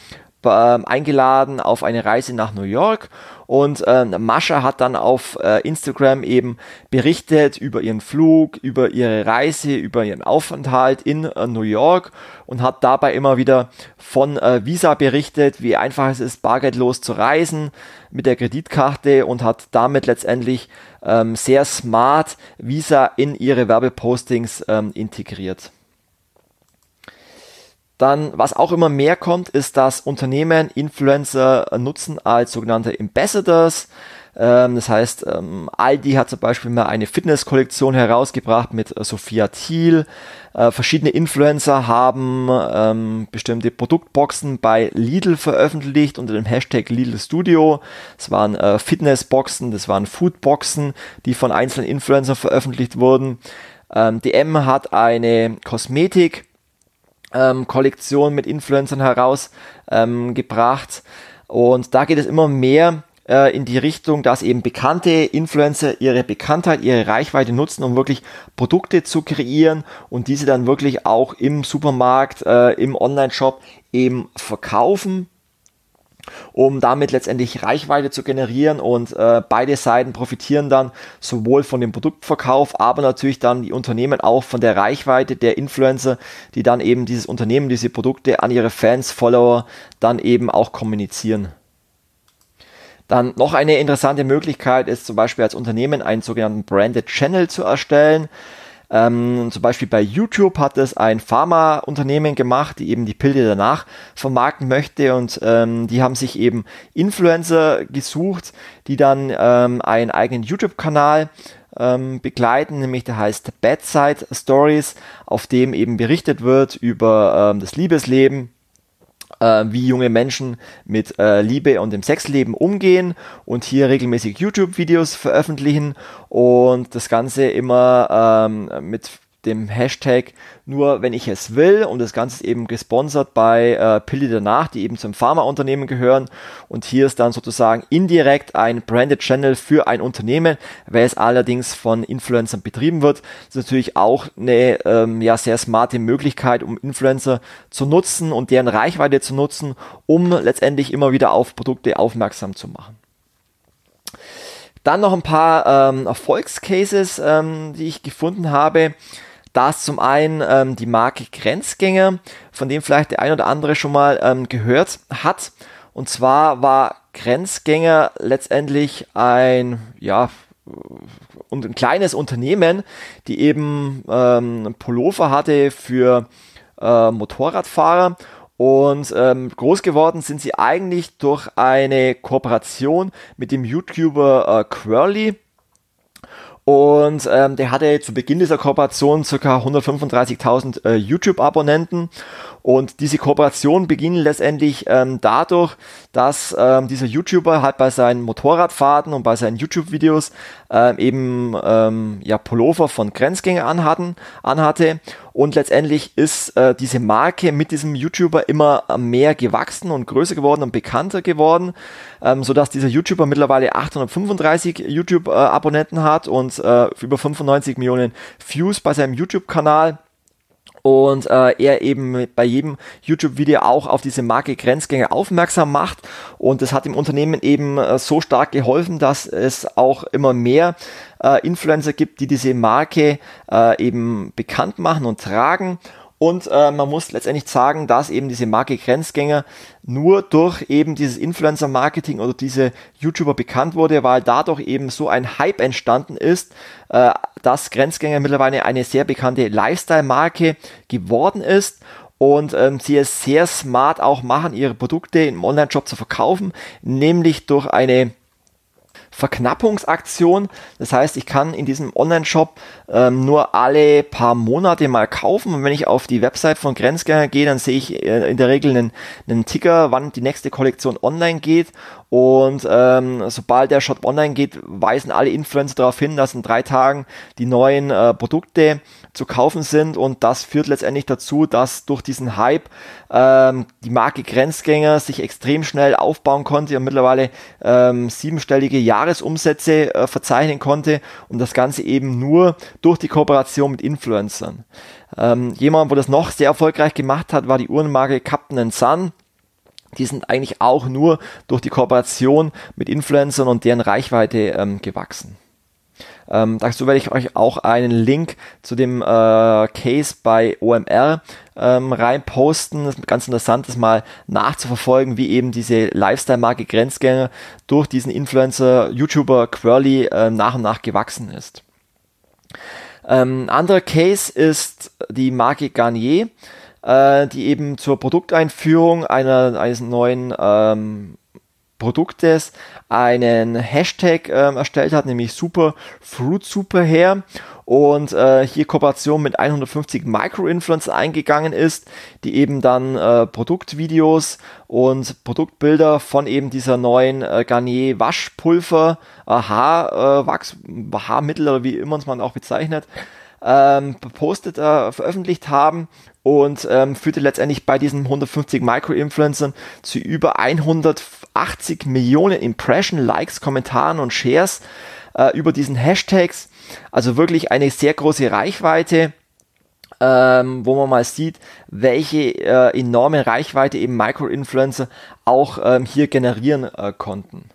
eingeladen auf eine Reise nach New York und äh, Mascha hat dann auf äh, Instagram eben berichtet über ihren Flug, über ihre Reise, über ihren Aufenthalt in äh, New York und hat dabei immer wieder von äh, Visa berichtet, wie einfach es ist, bargeldlos zu reisen mit der Kreditkarte und hat damit letztendlich ähm, sehr smart Visa in ihre Werbepostings ähm, integriert. Dann, was auch immer mehr kommt, ist, dass Unternehmen Influencer nutzen als sogenannte Ambassadors. Ähm, das heißt, ähm, Aldi hat zum Beispiel mal eine Fitnesskollektion herausgebracht mit äh, Sophia Thiel. Äh, verschiedene Influencer haben ähm, bestimmte Produktboxen bei Lidl veröffentlicht unter dem Hashtag Lidl Studio. Das waren äh, Fitnessboxen, das waren Foodboxen, die von einzelnen Influencern veröffentlicht wurden. Ähm, DM hat eine Kosmetik ähm, Kollektion mit Influencern herausgebracht. Ähm, und da geht es immer mehr äh, in die Richtung, dass eben bekannte Influencer ihre Bekanntheit, ihre Reichweite nutzen, um wirklich Produkte zu kreieren und diese dann wirklich auch im Supermarkt, äh, im Online-Shop eben verkaufen um damit letztendlich Reichweite zu generieren und äh, beide Seiten profitieren dann sowohl von dem Produktverkauf, aber natürlich dann die Unternehmen auch von der Reichweite der Influencer, die dann eben dieses Unternehmen, diese Produkte an ihre Fans, Follower dann eben auch kommunizieren. Dann noch eine interessante Möglichkeit ist zum Beispiel als Unternehmen einen sogenannten Branded Channel zu erstellen. Ähm, zum Beispiel bei YouTube hat es ein Pharmaunternehmen gemacht, die eben die Pille danach vermarkten möchte und ähm, die haben sich eben Influencer gesucht, die dann ähm, einen eigenen YouTube-Kanal ähm, begleiten, nämlich der heißt Bedside Stories, auf dem eben berichtet wird über ähm, das Liebesleben äh, wie junge Menschen mit äh, Liebe und dem Sexleben umgehen und hier regelmäßig YouTube-Videos veröffentlichen und das Ganze immer ähm, mit dem Hashtag nur wenn ich es will und das Ganze ist eben gesponsert bei äh, Pille danach, die eben zum Pharmaunternehmen gehören und hier ist dann sozusagen indirekt ein Branded Channel für ein Unternehmen, weil es allerdings von Influencern betrieben wird. Das ist natürlich auch eine ähm, ja, sehr smarte Möglichkeit, um Influencer zu nutzen und deren Reichweite zu nutzen, um letztendlich immer wieder auf Produkte aufmerksam zu machen. Dann noch ein paar ähm, Erfolgscases, ähm, die ich gefunden habe. Da ist zum einen ähm, die Marke Grenzgänger, von dem vielleicht der ein oder andere schon mal ähm, gehört hat. Und zwar war Grenzgänger letztendlich ein, ja, und ein kleines Unternehmen, die eben ähm, Pullover hatte für äh, Motorradfahrer. Und ähm, groß geworden sind sie eigentlich durch eine Kooperation mit dem YouTuber äh, Quirly und ähm, der hatte zu Beginn dieser Kooperation ca. 135.000 äh, YouTube-Abonnenten. Und diese Kooperation beginnt letztendlich ähm, dadurch, dass ähm, dieser YouTuber halt bei seinen Motorradfahrten und bei seinen YouTube-Videos ähm, eben ähm, ja, Pullover von Grenzgänger anhatten, anhatte. Und letztendlich ist äh, diese Marke mit diesem YouTuber immer mehr gewachsen und größer geworden und bekannter geworden, ähm, sodass dieser YouTuber mittlerweile 835 YouTube-Abonnenten hat und äh, über 95 Millionen Views bei seinem YouTube-Kanal und äh, er eben bei jedem YouTube-Video auch auf diese Marke Grenzgänger aufmerksam macht. Und das hat dem Unternehmen eben äh, so stark geholfen, dass es auch immer mehr äh, Influencer gibt, die diese Marke äh, eben bekannt machen und tragen und äh, man muss letztendlich sagen, dass eben diese Marke Grenzgänger nur durch eben dieses Influencer-Marketing oder diese YouTuber bekannt wurde, weil dadurch eben so ein Hype entstanden ist, äh, dass Grenzgänger mittlerweile eine sehr bekannte Lifestyle-Marke geworden ist und ähm, sie es sehr smart auch machen, ihre Produkte im Online-Shop zu verkaufen, nämlich durch eine Verknappungsaktion. Das heißt, ich kann in diesem Online-Shop ähm, nur alle paar Monate mal kaufen. Und wenn ich auf die Website von Grenzgänger gehe, dann sehe ich äh, in der Regel einen, einen Ticker, wann die nächste Kollektion online geht. Und ähm, sobald der Shop online geht, weisen alle Influencer darauf hin, dass in drei Tagen die neuen äh, Produkte zu kaufen sind. Und das führt letztendlich dazu, dass durch diesen Hype ähm, die Marke Grenzgänger sich extrem schnell aufbauen konnte und mittlerweile ähm, siebenstellige Jahresumsätze äh, verzeichnen konnte. Und das Ganze eben nur durch die Kooperation mit Influencern. Ähm, jemand, wo das noch sehr erfolgreich gemacht hat, war die Uhrenmarke Captain Sun die sind eigentlich auch nur durch die Kooperation mit Influencern und deren Reichweite ähm, gewachsen. Ähm, dazu werde ich euch auch einen Link zu dem äh, Case bei OMR ähm, reinposten. Das ist ganz interessant, das mal nachzuverfolgen, wie eben diese Lifestyle-Marke Grenzgänger durch diesen Influencer, YouTuber Quirly äh, nach und nach gewachsen ist. Ähm, anderer Case ist die Marke Garnier äh, die eben zur Produkteinführung einer, eines neuen ähm, Produktes einen Hashtag ähm, erstellt hat, nämlich Super Fruit Super Hair und äh, hier Kooperation mit 150 Micro-Influencers eingegangen ist, die eben dann äh, Produktvideos und Produktbilder von eben dieser neuen äh, Garnier Waschpulver, äh, Haarwachs, Haarmittel oder wie immer man auch bezeichnet, ähm, postet, äh, veröffentlicht haben und ähm, führte letztendlich bei diesen 150 Micro-Influencern zu über 180 Millionen Impression, Likes, Kommentaren und Shares äh, über diesen Hashtags. Also wirklich eine sehr große Reichweite. Ähm, wo man mal sieht, welche äh, enorme Reichweite eben Micro-Influencer auch ähm, hier generieren äh, konnten.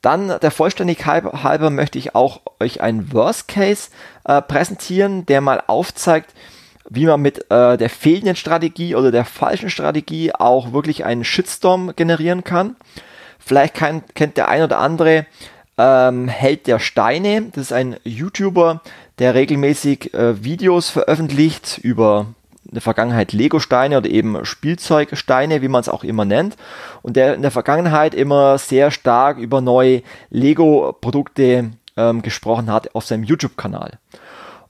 Dann der Vollständigkeit halber möchte ich auch euch einen Worst Case äh, präsentieren, der mal aufzeigt, wie man mit äh, der fehlenden Strategie oder der falschen Strategie auch wirklich einen Shitstorm generieren kann. Vielleicht kann, kennt der ein oder andere ähm, Held der Steine. Das ist ein YouTuber, der regelmäßig äh, Videos veröffentlicht über in der Vergangenheit Lego-Steine oder eben Spielzeugsteine, wie man es auch immer nennt. Und der in der Vergangenheit immer sehr stark über neue Lego-Produkte ähm, gesprochen hat auf seinem YouTube-Kanal.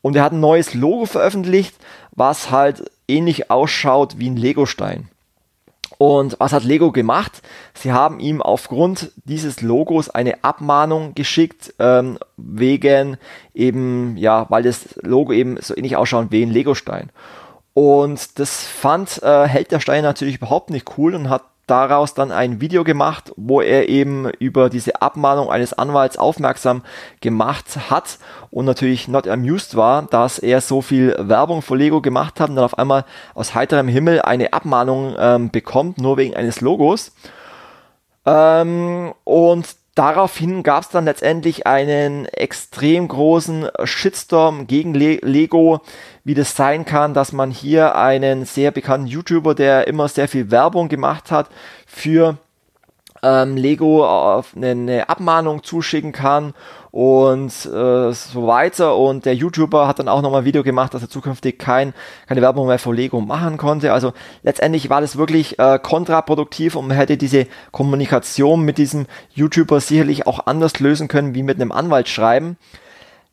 Und er hat ein neues Logo veröffentlicht, was halt ähnlich ausschaut wie ein Lego-Stein. Und was hat Lego gemacht? Sie haben ihm aufgrund dieses Logos eine Abmahnung geschickt, ähm, wegen eben, ja, weil das Logo eben so ähnlich ausschaut wie ein Lego-Stein. Und das fand äh, Held der Steine natürlich überhaupt nicht cool und hat daraus dann ein Video gemacht, wo er eben über diese Abmahnung eines Anwalts aufmerksam gemacht hat und natürlich not amused war, dass er so viel Werbung für Lego gemacht hat und dann auf einmal aus heiterem Himmel eine Abmahnung ähm, bekommt, nur wegen eines Logos. Ähm, und daraufhin gab es dann letztendlich einen extrem großen Shitstorm gegen Le Lego, wie das sein kann, dass man hier einen sehr bekannten YouTuber, der immer sehr viel Werbung gemacht hat, für ähm, Lego auf eine, eine Abmahnung zuschicken kann und äh, so weiter. Und der YouTuber hat dann auch nochmal ein Video gemacht, dass er zukünftig kein, keine Werbung mehr für Lego machen konnte. Also letztendlich war das wirklich äh, kontraproduktiv und man hätte diese Kommunikation mit diesem YouTuber sicherlich auch anders lösen können, wie mit einem Anwalt schreiben.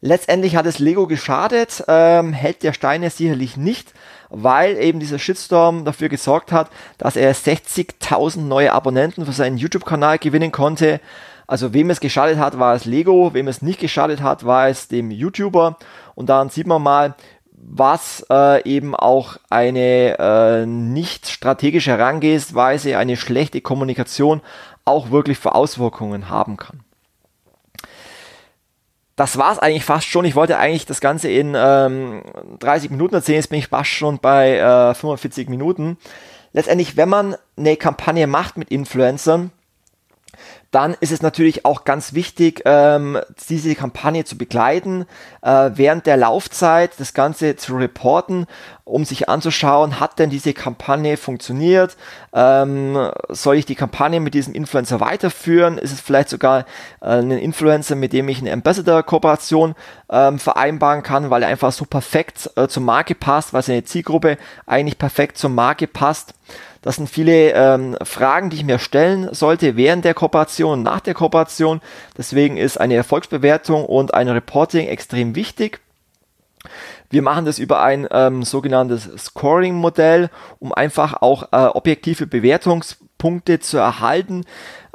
Letztendlich hat es Lego geschadet, ähm, hält der Steine sicherlich nicht, weil eben dieser Shitstorm dafür gesorgt hat, dass er 60.000 neue Abonnenten für seinen YouTube-Kanal gewinnen konnte. Also wem es geschadet hat, war es Lego, wem es nicht geschadet hat, war es dem YouTuber. Und daran sieht man mal, was äh, eben auch eine äh, nicht strategische Herangehensweise, eine schlechte Kommunikation auch wirklich für Auswirkungen haben kann das war es eigentlich fast schon. Ich wollte eigentlich das Ganze in ähm, 30 Minuten erzählen, jetzt bin ich fast schon bei äh, 45 Minuten. Letztendlich, wenn man eine Kampagne macht mit Influencern, dann ist es natürlich auch ganz wichtig, ähm, diese Kampagne zu begleiten, äh, während der Laufzeit das Ganze zu reporten, um sich anzuschauen, hat denn diese Kampagne funktioniert? Ähm, soll ich die Kampagne mit diesem Influencer weiterführen? Ist es vielleicht sogar äh, ein Influencer, mit dem ich eine Ambassador-Kooperation ähm, vereinbaren kann, weil er einfach so perfekt äh, zur Marke passt, weil seine Zielgruppe eigentlich perfekt zur Marke passt? Das sind viele ähm, Fragen, die ich mir stellen sollte während der Kooperation, nach der Kooperation. Deswegen ist eine Erfolgsbewertung und ein Reporting extrem wichtig. Wir machen das über ein ähm, sogenanntes Scoring-Modell, um einfach auch äh, objektive Bewertungspunkte zu erhalten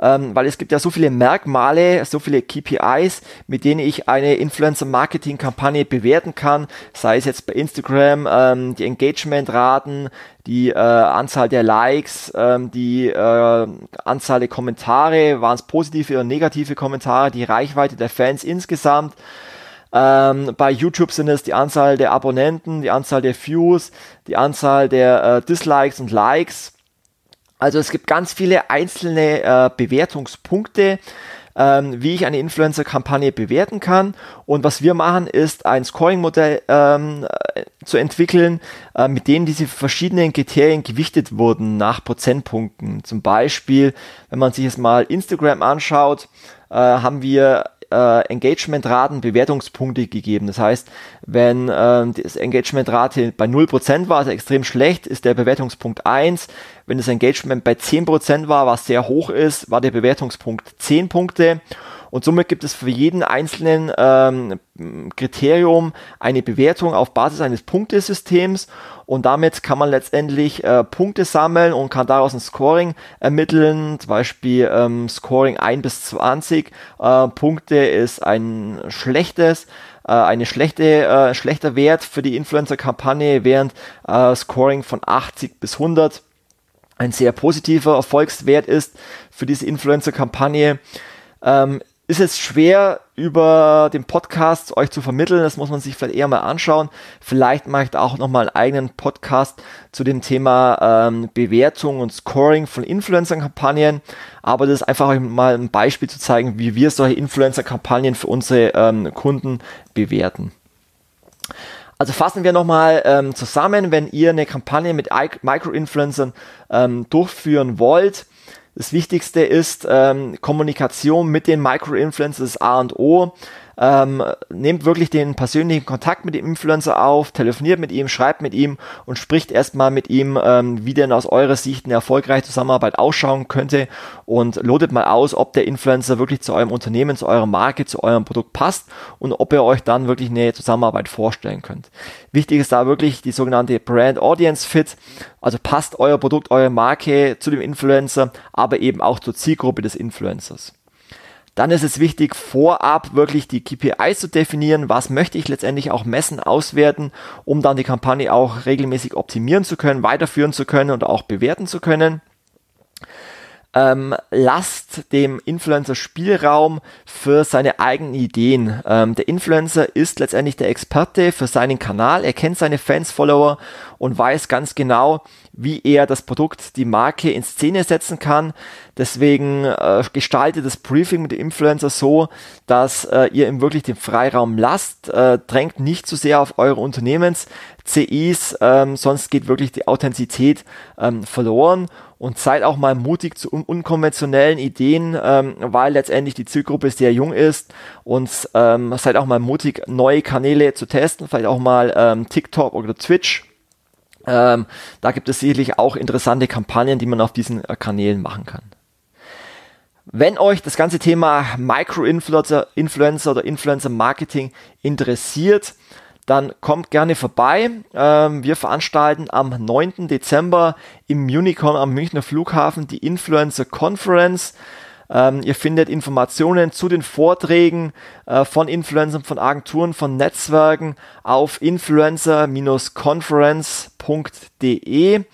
ähm, weil es gibt ja so viele Merkmale, so viele KPIs, mit denen ich eine Influencer-Marketing-Kampagne bewerten kann, sei es jetzt bei Instagram ähm, die Engagement-Raten, die äh, Anzahl der Likes, ähm, die äh, Anzahl der Kommentare, waren es positive oder negative Kommentare, die Reichweite der Fans insgesamt. Ähm, bei YouTube sind es die Anzahl der Abonnenten, die Anzahl der Views, die Anzahl der äh, Dislikes und Likes. Also es gibt ganz viele einzelne äh, Bewertungspunkte, ähm, wie ich eine Influencer-Kampagne bewerten kann. Und was wir machen, ist ein Scoring-Modell ähm, äh, zu entwickeln, äh, mit denen diese verschiedenen Kriterien gewichtet wurden nach Prozentpunkten. Zum Beispiel, wenn man sich jetzt mal Instagram anschaut, äh, haben wir äh, Engagement-Raten Bewertungspunkte gegeben. Das heißt, wenn äh, das Engagement-Rate bei 0% war, also extrem schlecht, ist der Bewertungspunkt 1. Wenn das Engagement bei 10% war, was sehr hoch ist, war der Bewertungspunkt 10 Punkte. Und somit gibt es für jeden einzelnen ähm, Kriterium eine Bewertung auf Basis eines Punktesystems und damit kann man letztendlich äh, Punkte sammeln und kann daraus ein Scoring ermitteln, zum Beispiel ähm, Scoring 1 bis 20 äh, Punkte ist ein schlechtes, äh, eine schlechte, äh, schlechter Wert für die Influencer-Kampagne, während äh, Scoring von 80 bis 100 ein sehr positiver Erfolgswert ist für diese Influencer-Kampagne. Ähm, ist es schwer über den Podcast euch zu vermitteln. Das muss man sich vielleicht eher mal anschauen. Vielleicht mache ich da auch nochmal einen eigenen Podcast zu dem Thema ähm, Bewertung und Scoring von Influencer-Kampagnen. Aber das ist einfach mal ein Beispiel zu zeigen, wie wir solche Influencer-Kampagnen für unsere ähm, Kunden bewerten. Also fassen wir nochmal ähm, zusammen, wenn ihr eine Kampagne mit Micro-Influencern ähm, durchführen wollt, das Wichtigste ist ähm, Kommunikation mit den Micro-Influencers A und O. Ähm, nehmt wirklich den persönlichen Kontakt mit dem Influencer auf, telefoniert mit ihm, schreibt mit ihm und spricht erstmal mit ihm, ähm, wie denn aus eurer Sicht eine erfolgreiche Zusammenarbeit ausschauen könnte und lotet mal aus, ob der Influencer wirklich zu eurem Unternehmen, zu eurer Marke, zu eurem Produkt passt und ob ihr euch dann wirklich eine Zusammenarbeit vorstellen könnt. Wichtig ist da wirklich die sogenannte Brand Audience Fit, also passt euer Produkt, eure Marke zu dem Influencer, aber eben auch zur Zielgruppe des Influencers. Dann ist es wichtig, vorab wirklich die KPIs zu definieren. Was möchte ich letztendlich auch messen, auswerten, um dann die Kampagne auch regelmäßig optimieren zu können, weiterführen zu können und auch bewerten zu können ähm, lasst dem Influencer Spielraum für seine eigenen Ideen. Ähm, der Influencer ist letztendlich der Experte für seinen Kanal. Er kennt seine Fans, Follower und weiß ganz genau, wie er das Produkt, die Marke in Szene setzen kann. Deswegen äh, gestaltet das Briefing mit dem Influencer so, dass äh, ihr ihm wirklich den Freiraum lasst. Äh, drängt nicht zu sehr auf eure Unternehmens-CIs, ähm, sonst geht wirklich die Authentizität ähm, verloren und seid auch mal mutig zu un unkonventionellen Ideen, ähm, weil letztendlich die Zielgruppe sehr jung ist und ähm, seid auch mal mutig, neue Kanäle zu testen, vielleicht auch mal ähm, TikTok oder Twitch. Ähm, da gibt es sicherlich auch interessante Kampagnen, die man auf diesen äh, Kanälen machen kann. Wenn euch das ganze Thema Micro-Influencer Influencer oder Influencer-Marketing interessiert, dann kommt gerne vorbei. Ähm, wir veranstalten am 9. Dezember im Unicon am Münchner Flughafen die Influencer Conference. Ähm, ihr findet Informationen zu den Vorträgen äh, von Influencern, von Agenturen, von Netzwerken auf influencer-conference.de.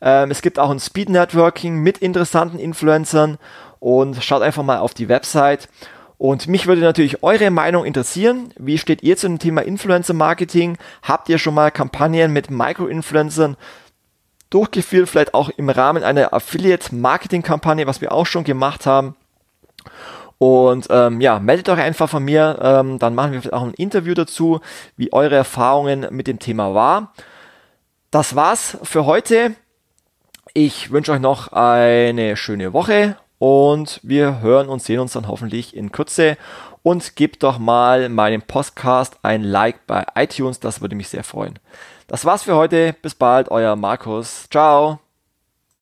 Ähm, es gibt auch ein Speed Networking mit interessanten Influencern und schaut einfach mal auf die Website. Und mich würde natürlich eure Meinung interessieren. Wie steht ihr zu dem Thema Influencer Marketing? Habt ihr schon mal Kampagnen mit Micro-Influencern durchgeführt? Vielleicht auch im Rahmen einer Affiliate Marketing Kampagne, was wir auch schon gemacht haben. Und ähm, ja, meldet euch einfach von mir, ähm, dann machen wir vielleicht auch ein Interview dazu, wie eure Erfahrungen mit dem Thema war. Das war's für heute. Ich wünsche euch noch eine schöne Woche und wir hören und sehen uns dann hoffentlich in Kürze. Und gebt doch mal meinem Podcast ein Like bei iTunes, das würde mich sehr freuen. Das war's für heute. Bis bald, euer Markus. Ciao.